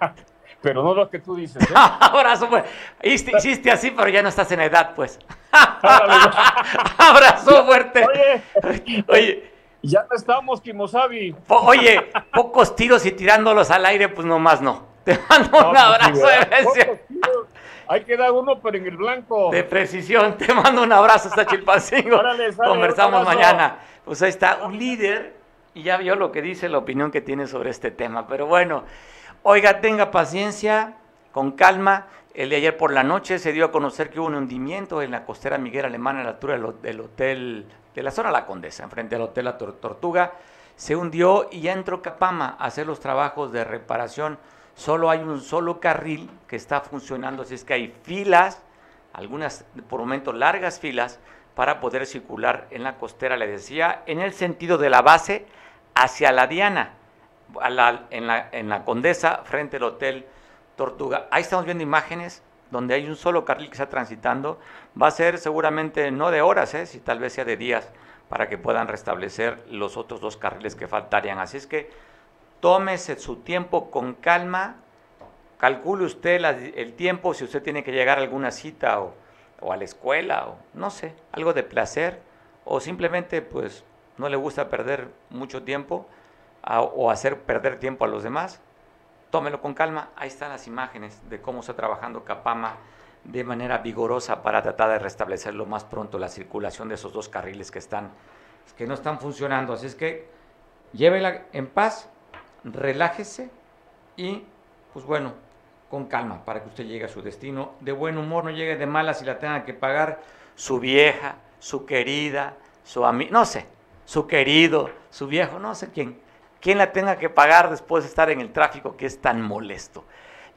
pero no lo que tú dices. ¿eh? abrazo, pues. Hiciste, así, pero ya no estás en edad, pues. abrazo fuerte. Oye, oye. Ya no estamos, Kimosabi. Oye, pocos tiros y tirándolos al aire, pues nomás no. Te mando un abrazo, Ahí queda uno, pero en el blanco. De precisión. Te mando un abrazo hasta Chilpancingo. Conversamos mañana. Pues ahí está, un líder, y ya vio lo que dice, la opinión que tiene sobre este tema. Pero bueno, oiga, tenga paciencia, con calma. El de ayer por la noche se dio a conocer que hubo un hundimiento en la costera Miguel Alemana a la altura del hotel, de la zona La Condesa, enfrente al hotel La Tortuga. Se hundió y ya entró Capama a hacer los trabajos de reparación solo hay un solo carril que está funcionando, así es que hay filas, algunas por momento largas filas, para poder circular en la costera, le decía, en el sentido de la base hacia la Diana, en, la, en la Condesa, frente al Hotel Tortuga. Ahí estamos viendo imágenes donde hay un solo carril que está transitando. Va a ser seguramente no de horas, ¿eh? si tal vez sea de días, para que puedan restablecer los otros dos carriles que faltarían. Así es que tómese su tiempo con calma, calcule usted el tiempo si usted tiene que llegar a alguna cita o, a la escuela o no sé, algo de placer o simplemente pues no le gusta perder mucho tiempo o hacer perder tiempo a los demás, tómelo con calma. Ahí están las imágenes de cómo está trabajando Capama de manera vigorosa para tratar de restablecer lo más pronto la circulación de esos dos carriles que están que no están funcionando. Así es que llévela en paz, relájese y, pues bueno, con calma para que usted llegue a su destino. De buen humor, no llegue de malas y la tenga que pagar su vieja, su querida, su amigo, no sé, su querido, su viejo, no sé quién. Quién la tenga que pagar después de estar en el tráfico que es tan molesto.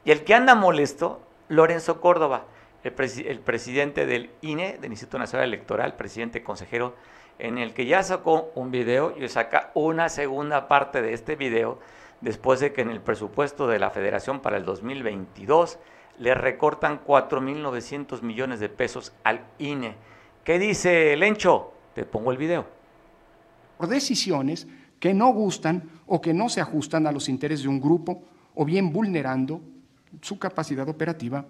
Y el que anda molesto, Lorenzo Córdoba, el, el presidente del INE, del Instituto Nacional Electoral, presidente consejero, en el que ya sacó un video y saca una segunda parte de este video después de que en el presupuesto de la Federación para el 2022 le recortan 4.900 millones de pesos al INE. ¿Qué dice Lencho? Te pongo el video. Por decisiones que no gustan o que no se ajustan a los intereses de un grupo o bien vulnerando su capacidad operativa,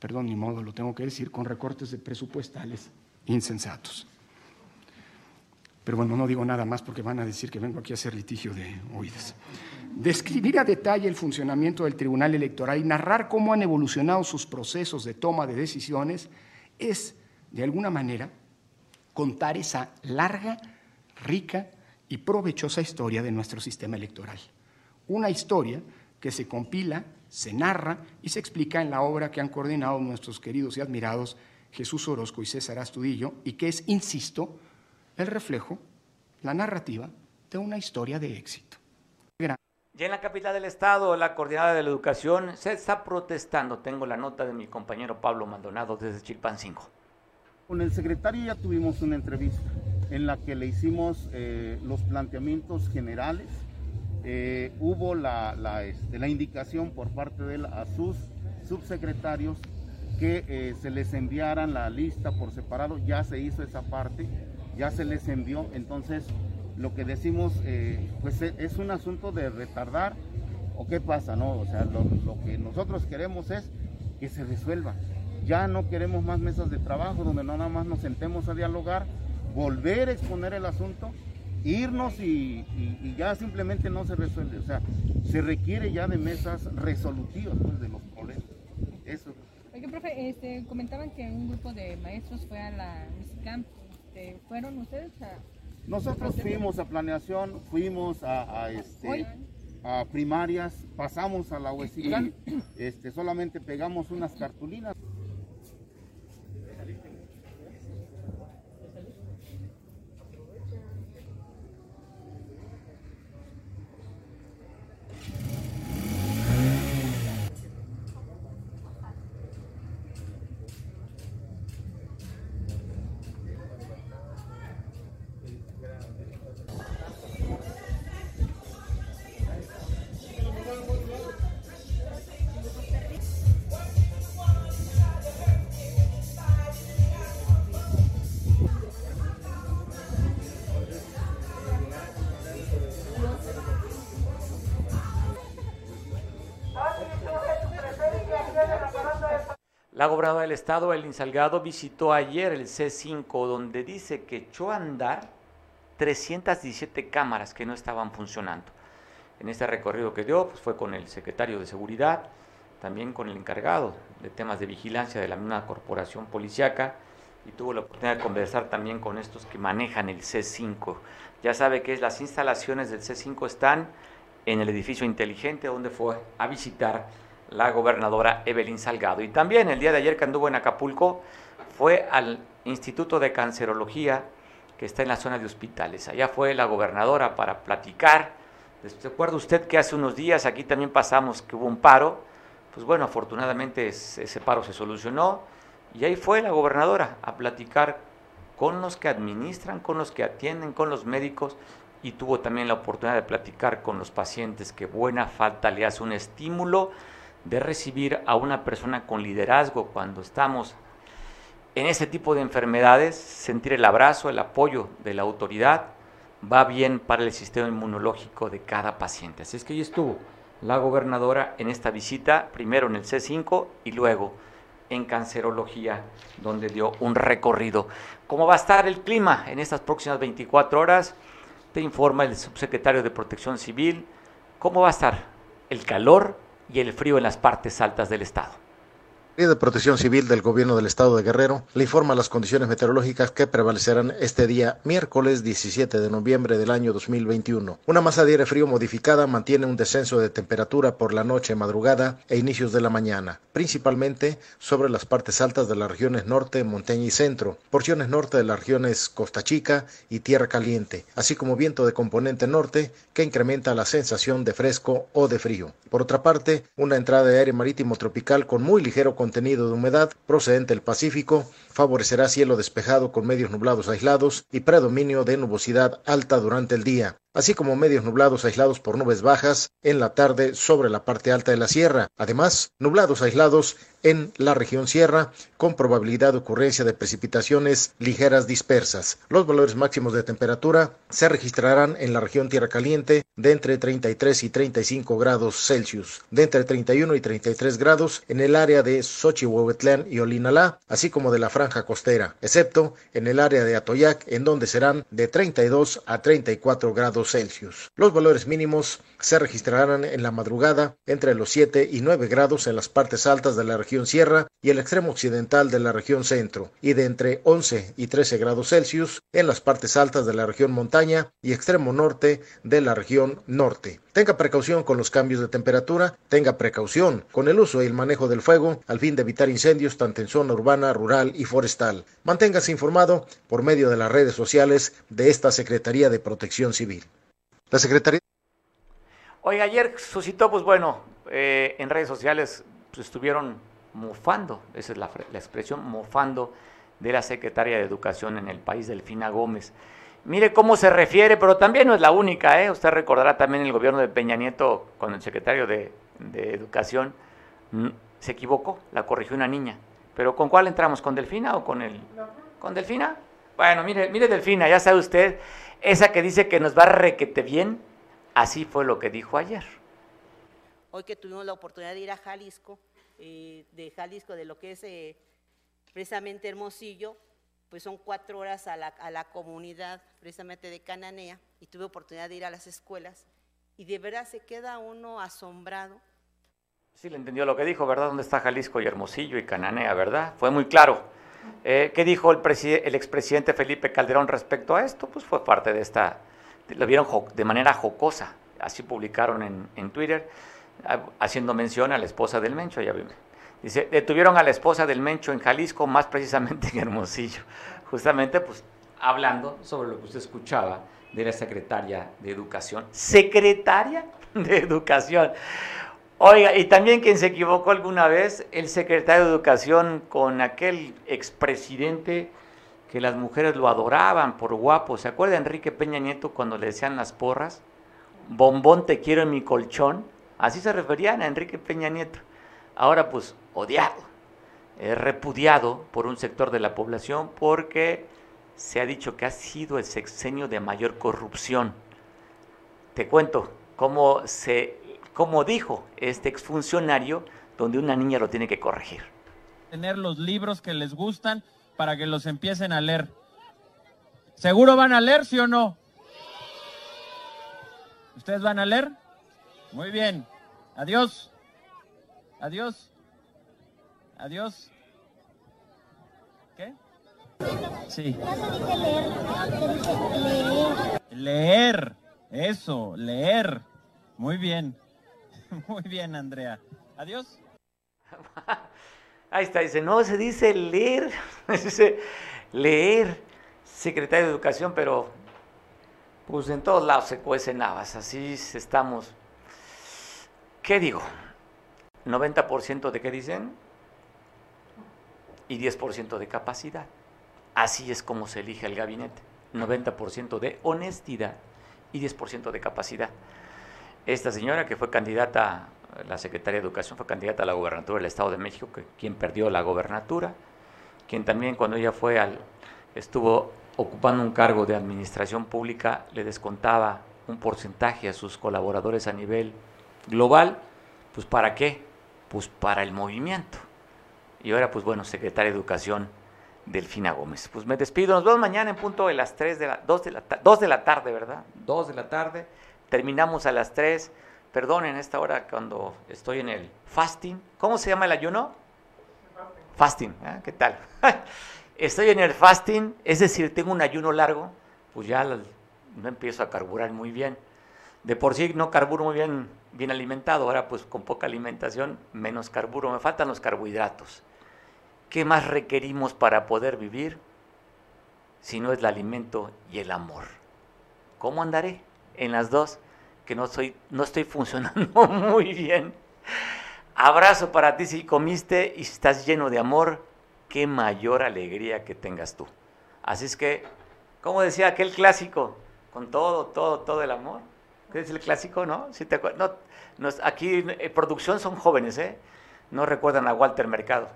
perdón, ni modo, lo tengo que decir, con recortes de presupuestales insensatos. Pero bueno, no digo nada más porque van a decir que vengo aquí a hacer litigio de oídas. Describir a detalle el funcionamiento del Tribunal Electoral y narrar cómo han evolucionado sus procesos de toma de decisiones es, de alguna manera, contar esa larga, rica y provechosa historia de nuestro sistema electoral. Una historia que se compila, se narra y se explica en la obra que han coordinado nuestros queridos y admirados Jesús Orozco y César Astudillo y que es, insisto, el reflejo, la narrativa de una historia de éxito. Ya en la capital del estado, la coordinada de la educación se está protestando. Tengo la nota de mi compañero Pablo Maldonado desde Chilpancingo. Con el secretario ya tuvimos una entrevista en la que le hicimos eh, los planteamientos generales. Eh, hubo la, este, la, indicación por parte de él a sus subsecretarios que eh, se les enviaran la lista por separado. Ya se hizo esa parte ya se les envió, entonces lo que decimos eh, pues e, es un asunto de retardar o qué pasa, ¿no? O sea, lo, que nosotros queremos es que se resuelva. Ya no queremos más mesas de trabajo donde nada más nos sentemos a dialogar, volver a exponer el asunto, irnos y, ya simplemente no se resuelve. O sea, se requiere ya de mesas resolutivas pues, de los problemas. Eso. Oye, profe, este, comentaban que un grupo de maestros fue a la este, ¿fueron ustedes a...? Nosotros fuimos a planeación, fuimos a, este, a primarias, pasamos a la Huesicán, este, solamente pegamos unas cartulinas. La gobernadora del estado, Elin Salgado, visitó ayer el C5, donde dice que echó a andar 317 cámaras que no estaban funcionando. En este recorrido que dio, pues fue con el secretario de Seguridad, también con el encargado de temas de vigilancia de la misma corporación policiaca y tuvo la oportunidad de conversar también con estos que manejan el C5. Ya sabe que las instalaciones del C5 están en el edificio inteligente donde fue a visitar la gobernadora Evelyn Salgado. Y también el día de ayer que anduvo en Acapulco fue al Instituto de Cancerología que está en la zona de hospitales. Allá fue la gobernadora para platicar. ¿Recuerda usted que hace unos días aquí también pasamos que hubo un paro? Pues bueno, afortunadamente ese paro se solucionó y ahí fue la gobernadora a platicar con los que administran, con los que atienden, con los médicos y tuvo también la oportunidad de platicar con los pacientes que buena falta le hace un estímulo de recibir a una persona con liderazgo cuando estamos en ese tipo de enfermedades, sentir el abrazo, el apoyo de la autoridad, va bien para el sistema inmunológico de cada paciente. Así es que ahí estuvo la gobernadora en esta visita, primero en el C5 y luego en cancerología, donde dio un recorrido. ¿Cómo va a estar el clima en estas próximas 24 horas? Te informa el subsecretario de Protección Civil. ¿Cómo va a estar el calor y el frío en las partes altas del estado? De Protección Civil del Gobierno del Estado de Guerrero le informa las condiciones meteorológicas que prevalecerán este día, miércoles 17 de noviembre del año 2021. Una masa de aire frío modificada mantiene un descenso de temperatura por la noche, madrugada e inicios de la mañana, principalmente sobre las partes altas de las regiones norte, montaña y centro, porciones norte de las regiones Costa Chica y Tierra Caliente, así como viento de componente norte que incrementa la sensación de fresco o de frío. Por otra parte, una entrada de aire marítimo tropical con muy ligero contenido de humedad procedente del Pacífico favorecerá cielo despejado con medios nublados aislados y predominio de nubosidad alta durante el día así como medios nublados aislados por nubes bajas en la tarde sobre la parte alta de la sierra. Además, nublados aislados en la región sierra con probabilidad de ocurrencia de precipitaciones ligeras dispersas. Los valores máximos de temperatura se registrarán en la región Tierra Caliente de entre 33 y 35 grados Celsius, de entre 31 y 33 grados en el área de Xochihuehuetlán y Olinalá, así como de la franja costera, excepto en el área de Atoyac, en donde serán de 32 a 34 grados Celsius. Los valores mínimos se registrarán en la madrugada entre los 7 y 9 grados en las partes altas de la región sierra y el extremo occidental de la región centro, y de entre 11 y 13 grados Celsius en las partes altas de la región montaña y extremo norte de la región norte. Tenga precaución con los cambios de temperatura, tenga precaución con el uso y el manejo del fuego al fin de evitar incendios tanto en zona urbana, rural y forestal. Manténgase informado por medio de las redes sociales de esta Secretaría de Protección Civil. La Secretaría. Oiga, ayer suscitó, pues bueno, eh, en redes sociales pues, estuvieron mofando, esa es la, expresión, mofando de la Secretaria de Educación en el país, Delfina Gómez. Mire cómo se refiere, pero también no es la única, ¿eh? Usted recordará también el gobierno de Peña Nieto, cuando el secretario de, Educación se equivocó, la corrigió una niña. ¿Pero con cuál entramos? ¿Con Delfina o con el...? ¿Con Delfina? Bueno, mire, mire Delfina, ya sabe usted, esa que dice que nos va requete bien, así fue lo que dijo ayer. Hoy que tuvimos la oportunidad de ir a Jalisco, eh, de Jalisco, de lo que es eh, precisamente Hermosillo, pues son cuatro horas a la, a la comunidad precisamente de Cananea y tuve oportunidad de ir a las escuelas y de verdad se queda uno asombrado. Sí, le entendió lo que dijo, ¿verdad? ¿Dónde está Jalisco y Hermosillo y Cananea, verdad? Fue muy claro. Eh, ¿Qué dijo el, expresidente Felipe Calderón respecto a esto? Pues fue parte de esta, lo vieron de manera jocosa, así publicaron en, Twitter, haciendo mención a la esposa del Mencho. Ya Dice, detuvieron a la esposa del Mencho en Jalisco, más precisamente en Hermosillo. Justamente, pues, hablando sobre lo que usted escuchaba de la secretaria de Educación. Secretaria de Educación. Oiga, y también quien se equivocó alguna vez, el secretario de Educación con aquel expresidente que las mujeres lo adoraban por guapo. ¿Se acuerda Enrique Peña Nieto cuando le decían las porras? Bombón te quiero en mi colchón. Así se referían a Enrique Peña Nieto. Ahora pues odiado, repudiado por un sector de la población porque se ha dicho que ha sido el sexenio de mayor corrupción. Te cuento cómo se como dijo este exfuncionario, donde una niña lo tiene que corregir. Tener los libros que les gustan para que los empiecen a leer. ¿Seguro van a leer, sí o no? ¿Ustedes van a leer? Muy bien. Adiós. Adiós. Adiós. ¿Qué? Sí. Leer. Eso, leer. Muy bien. Muy bien, Andrea. Adiós. Ahí está, dice, no se dice leer, dice leer, secretario de Educación, pero pues en todos lados se cuecen habas, así estamos. ¿Qué digo? 90% de qué dicen y 10% de capacidad. Así es como se elige el gabinete. 90% de honestidad y 10% de capacidad. Esta señora que fue candidata, la secretaria de Educación fue candidata a la gobernatura del Estado de México, que, quien perdió la gobernatura, quien también cuando ella fue al, estuvo ocupando un cargo de administración pública, le descontaba un porcentaje a sus colaboradores a nivel global, pues ¿para qué? Pues para el movimiento. Y ahora, pues bueno, secretaria de Educación, Delfina Gómez. Pues me despido, nos vemos mañana en punto de las 3 de la, 2 de la, 2 de la tarde, ¿verdad? 2 de la tarde, terminamos a las 3, perdonen esta hora cuando estoy en el fasting, ¿cómo se llama el ayuno? Fasting, ¿eh? ¿qué tal? estoy en el fasting, es decir, tengo un ayuno largo, pues ya no empiezo a carburar muy bien. De por sí no carburo muy bien, bien alimentado, ahora pues con poca alimentación, menos carburo, me faltan los carbohidratos. ¿Qué más requerimos para poder vivir si no es el alimento y el amor? ¿Cómo andaré en las dos? Que no, soy, no estoy funcionando muy bien. Abrazo para ti si comiste y estás lleno de amor, qué mayor alegría que tengas tú. Así es que, como decía aquel clásico, con todo, todo, todo el amor. ¿Qué es el clásico, no? Si te no, no, aquí en eh, producción son jóvenes, ¿eh? No recuerdan a Walter Mercado.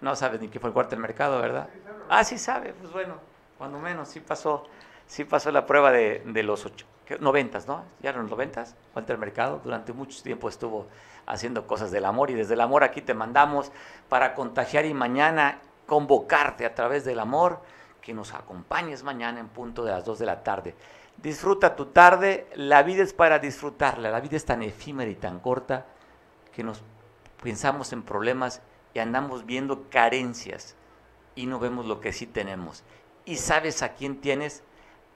No sabes ni qué fue Walter Mercado, ¿verdad? Ah, sí sabe, pues bueno, cuando menos, sí pasó, sí pasó la prueba de, de los ocho, noventas, ¿no? Ya eran los noventas, Walter Mercado, durante mucho tiempo estuvo haciendo cosas del amor y desde el amor aquí te mandamos para contagiar y mañana convocarte a través del amor, que nos acompañes mañana en punto de las dos de la tarde. Disfruta tu tarde, la vida es para disfrutarla, la vida es tan efímera y tan corta que nos pensamos en problemas y andamos viendo carencias y no vemos lo que sí tenemos. Y sabes a quién tienes,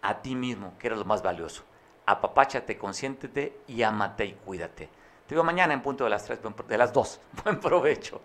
a ti mismo, que eres lo más valioso. Apapáchate, consiéntete y amate y cuídate. Te veo mañana en punto de las, tres, de las 2. Buen provecho.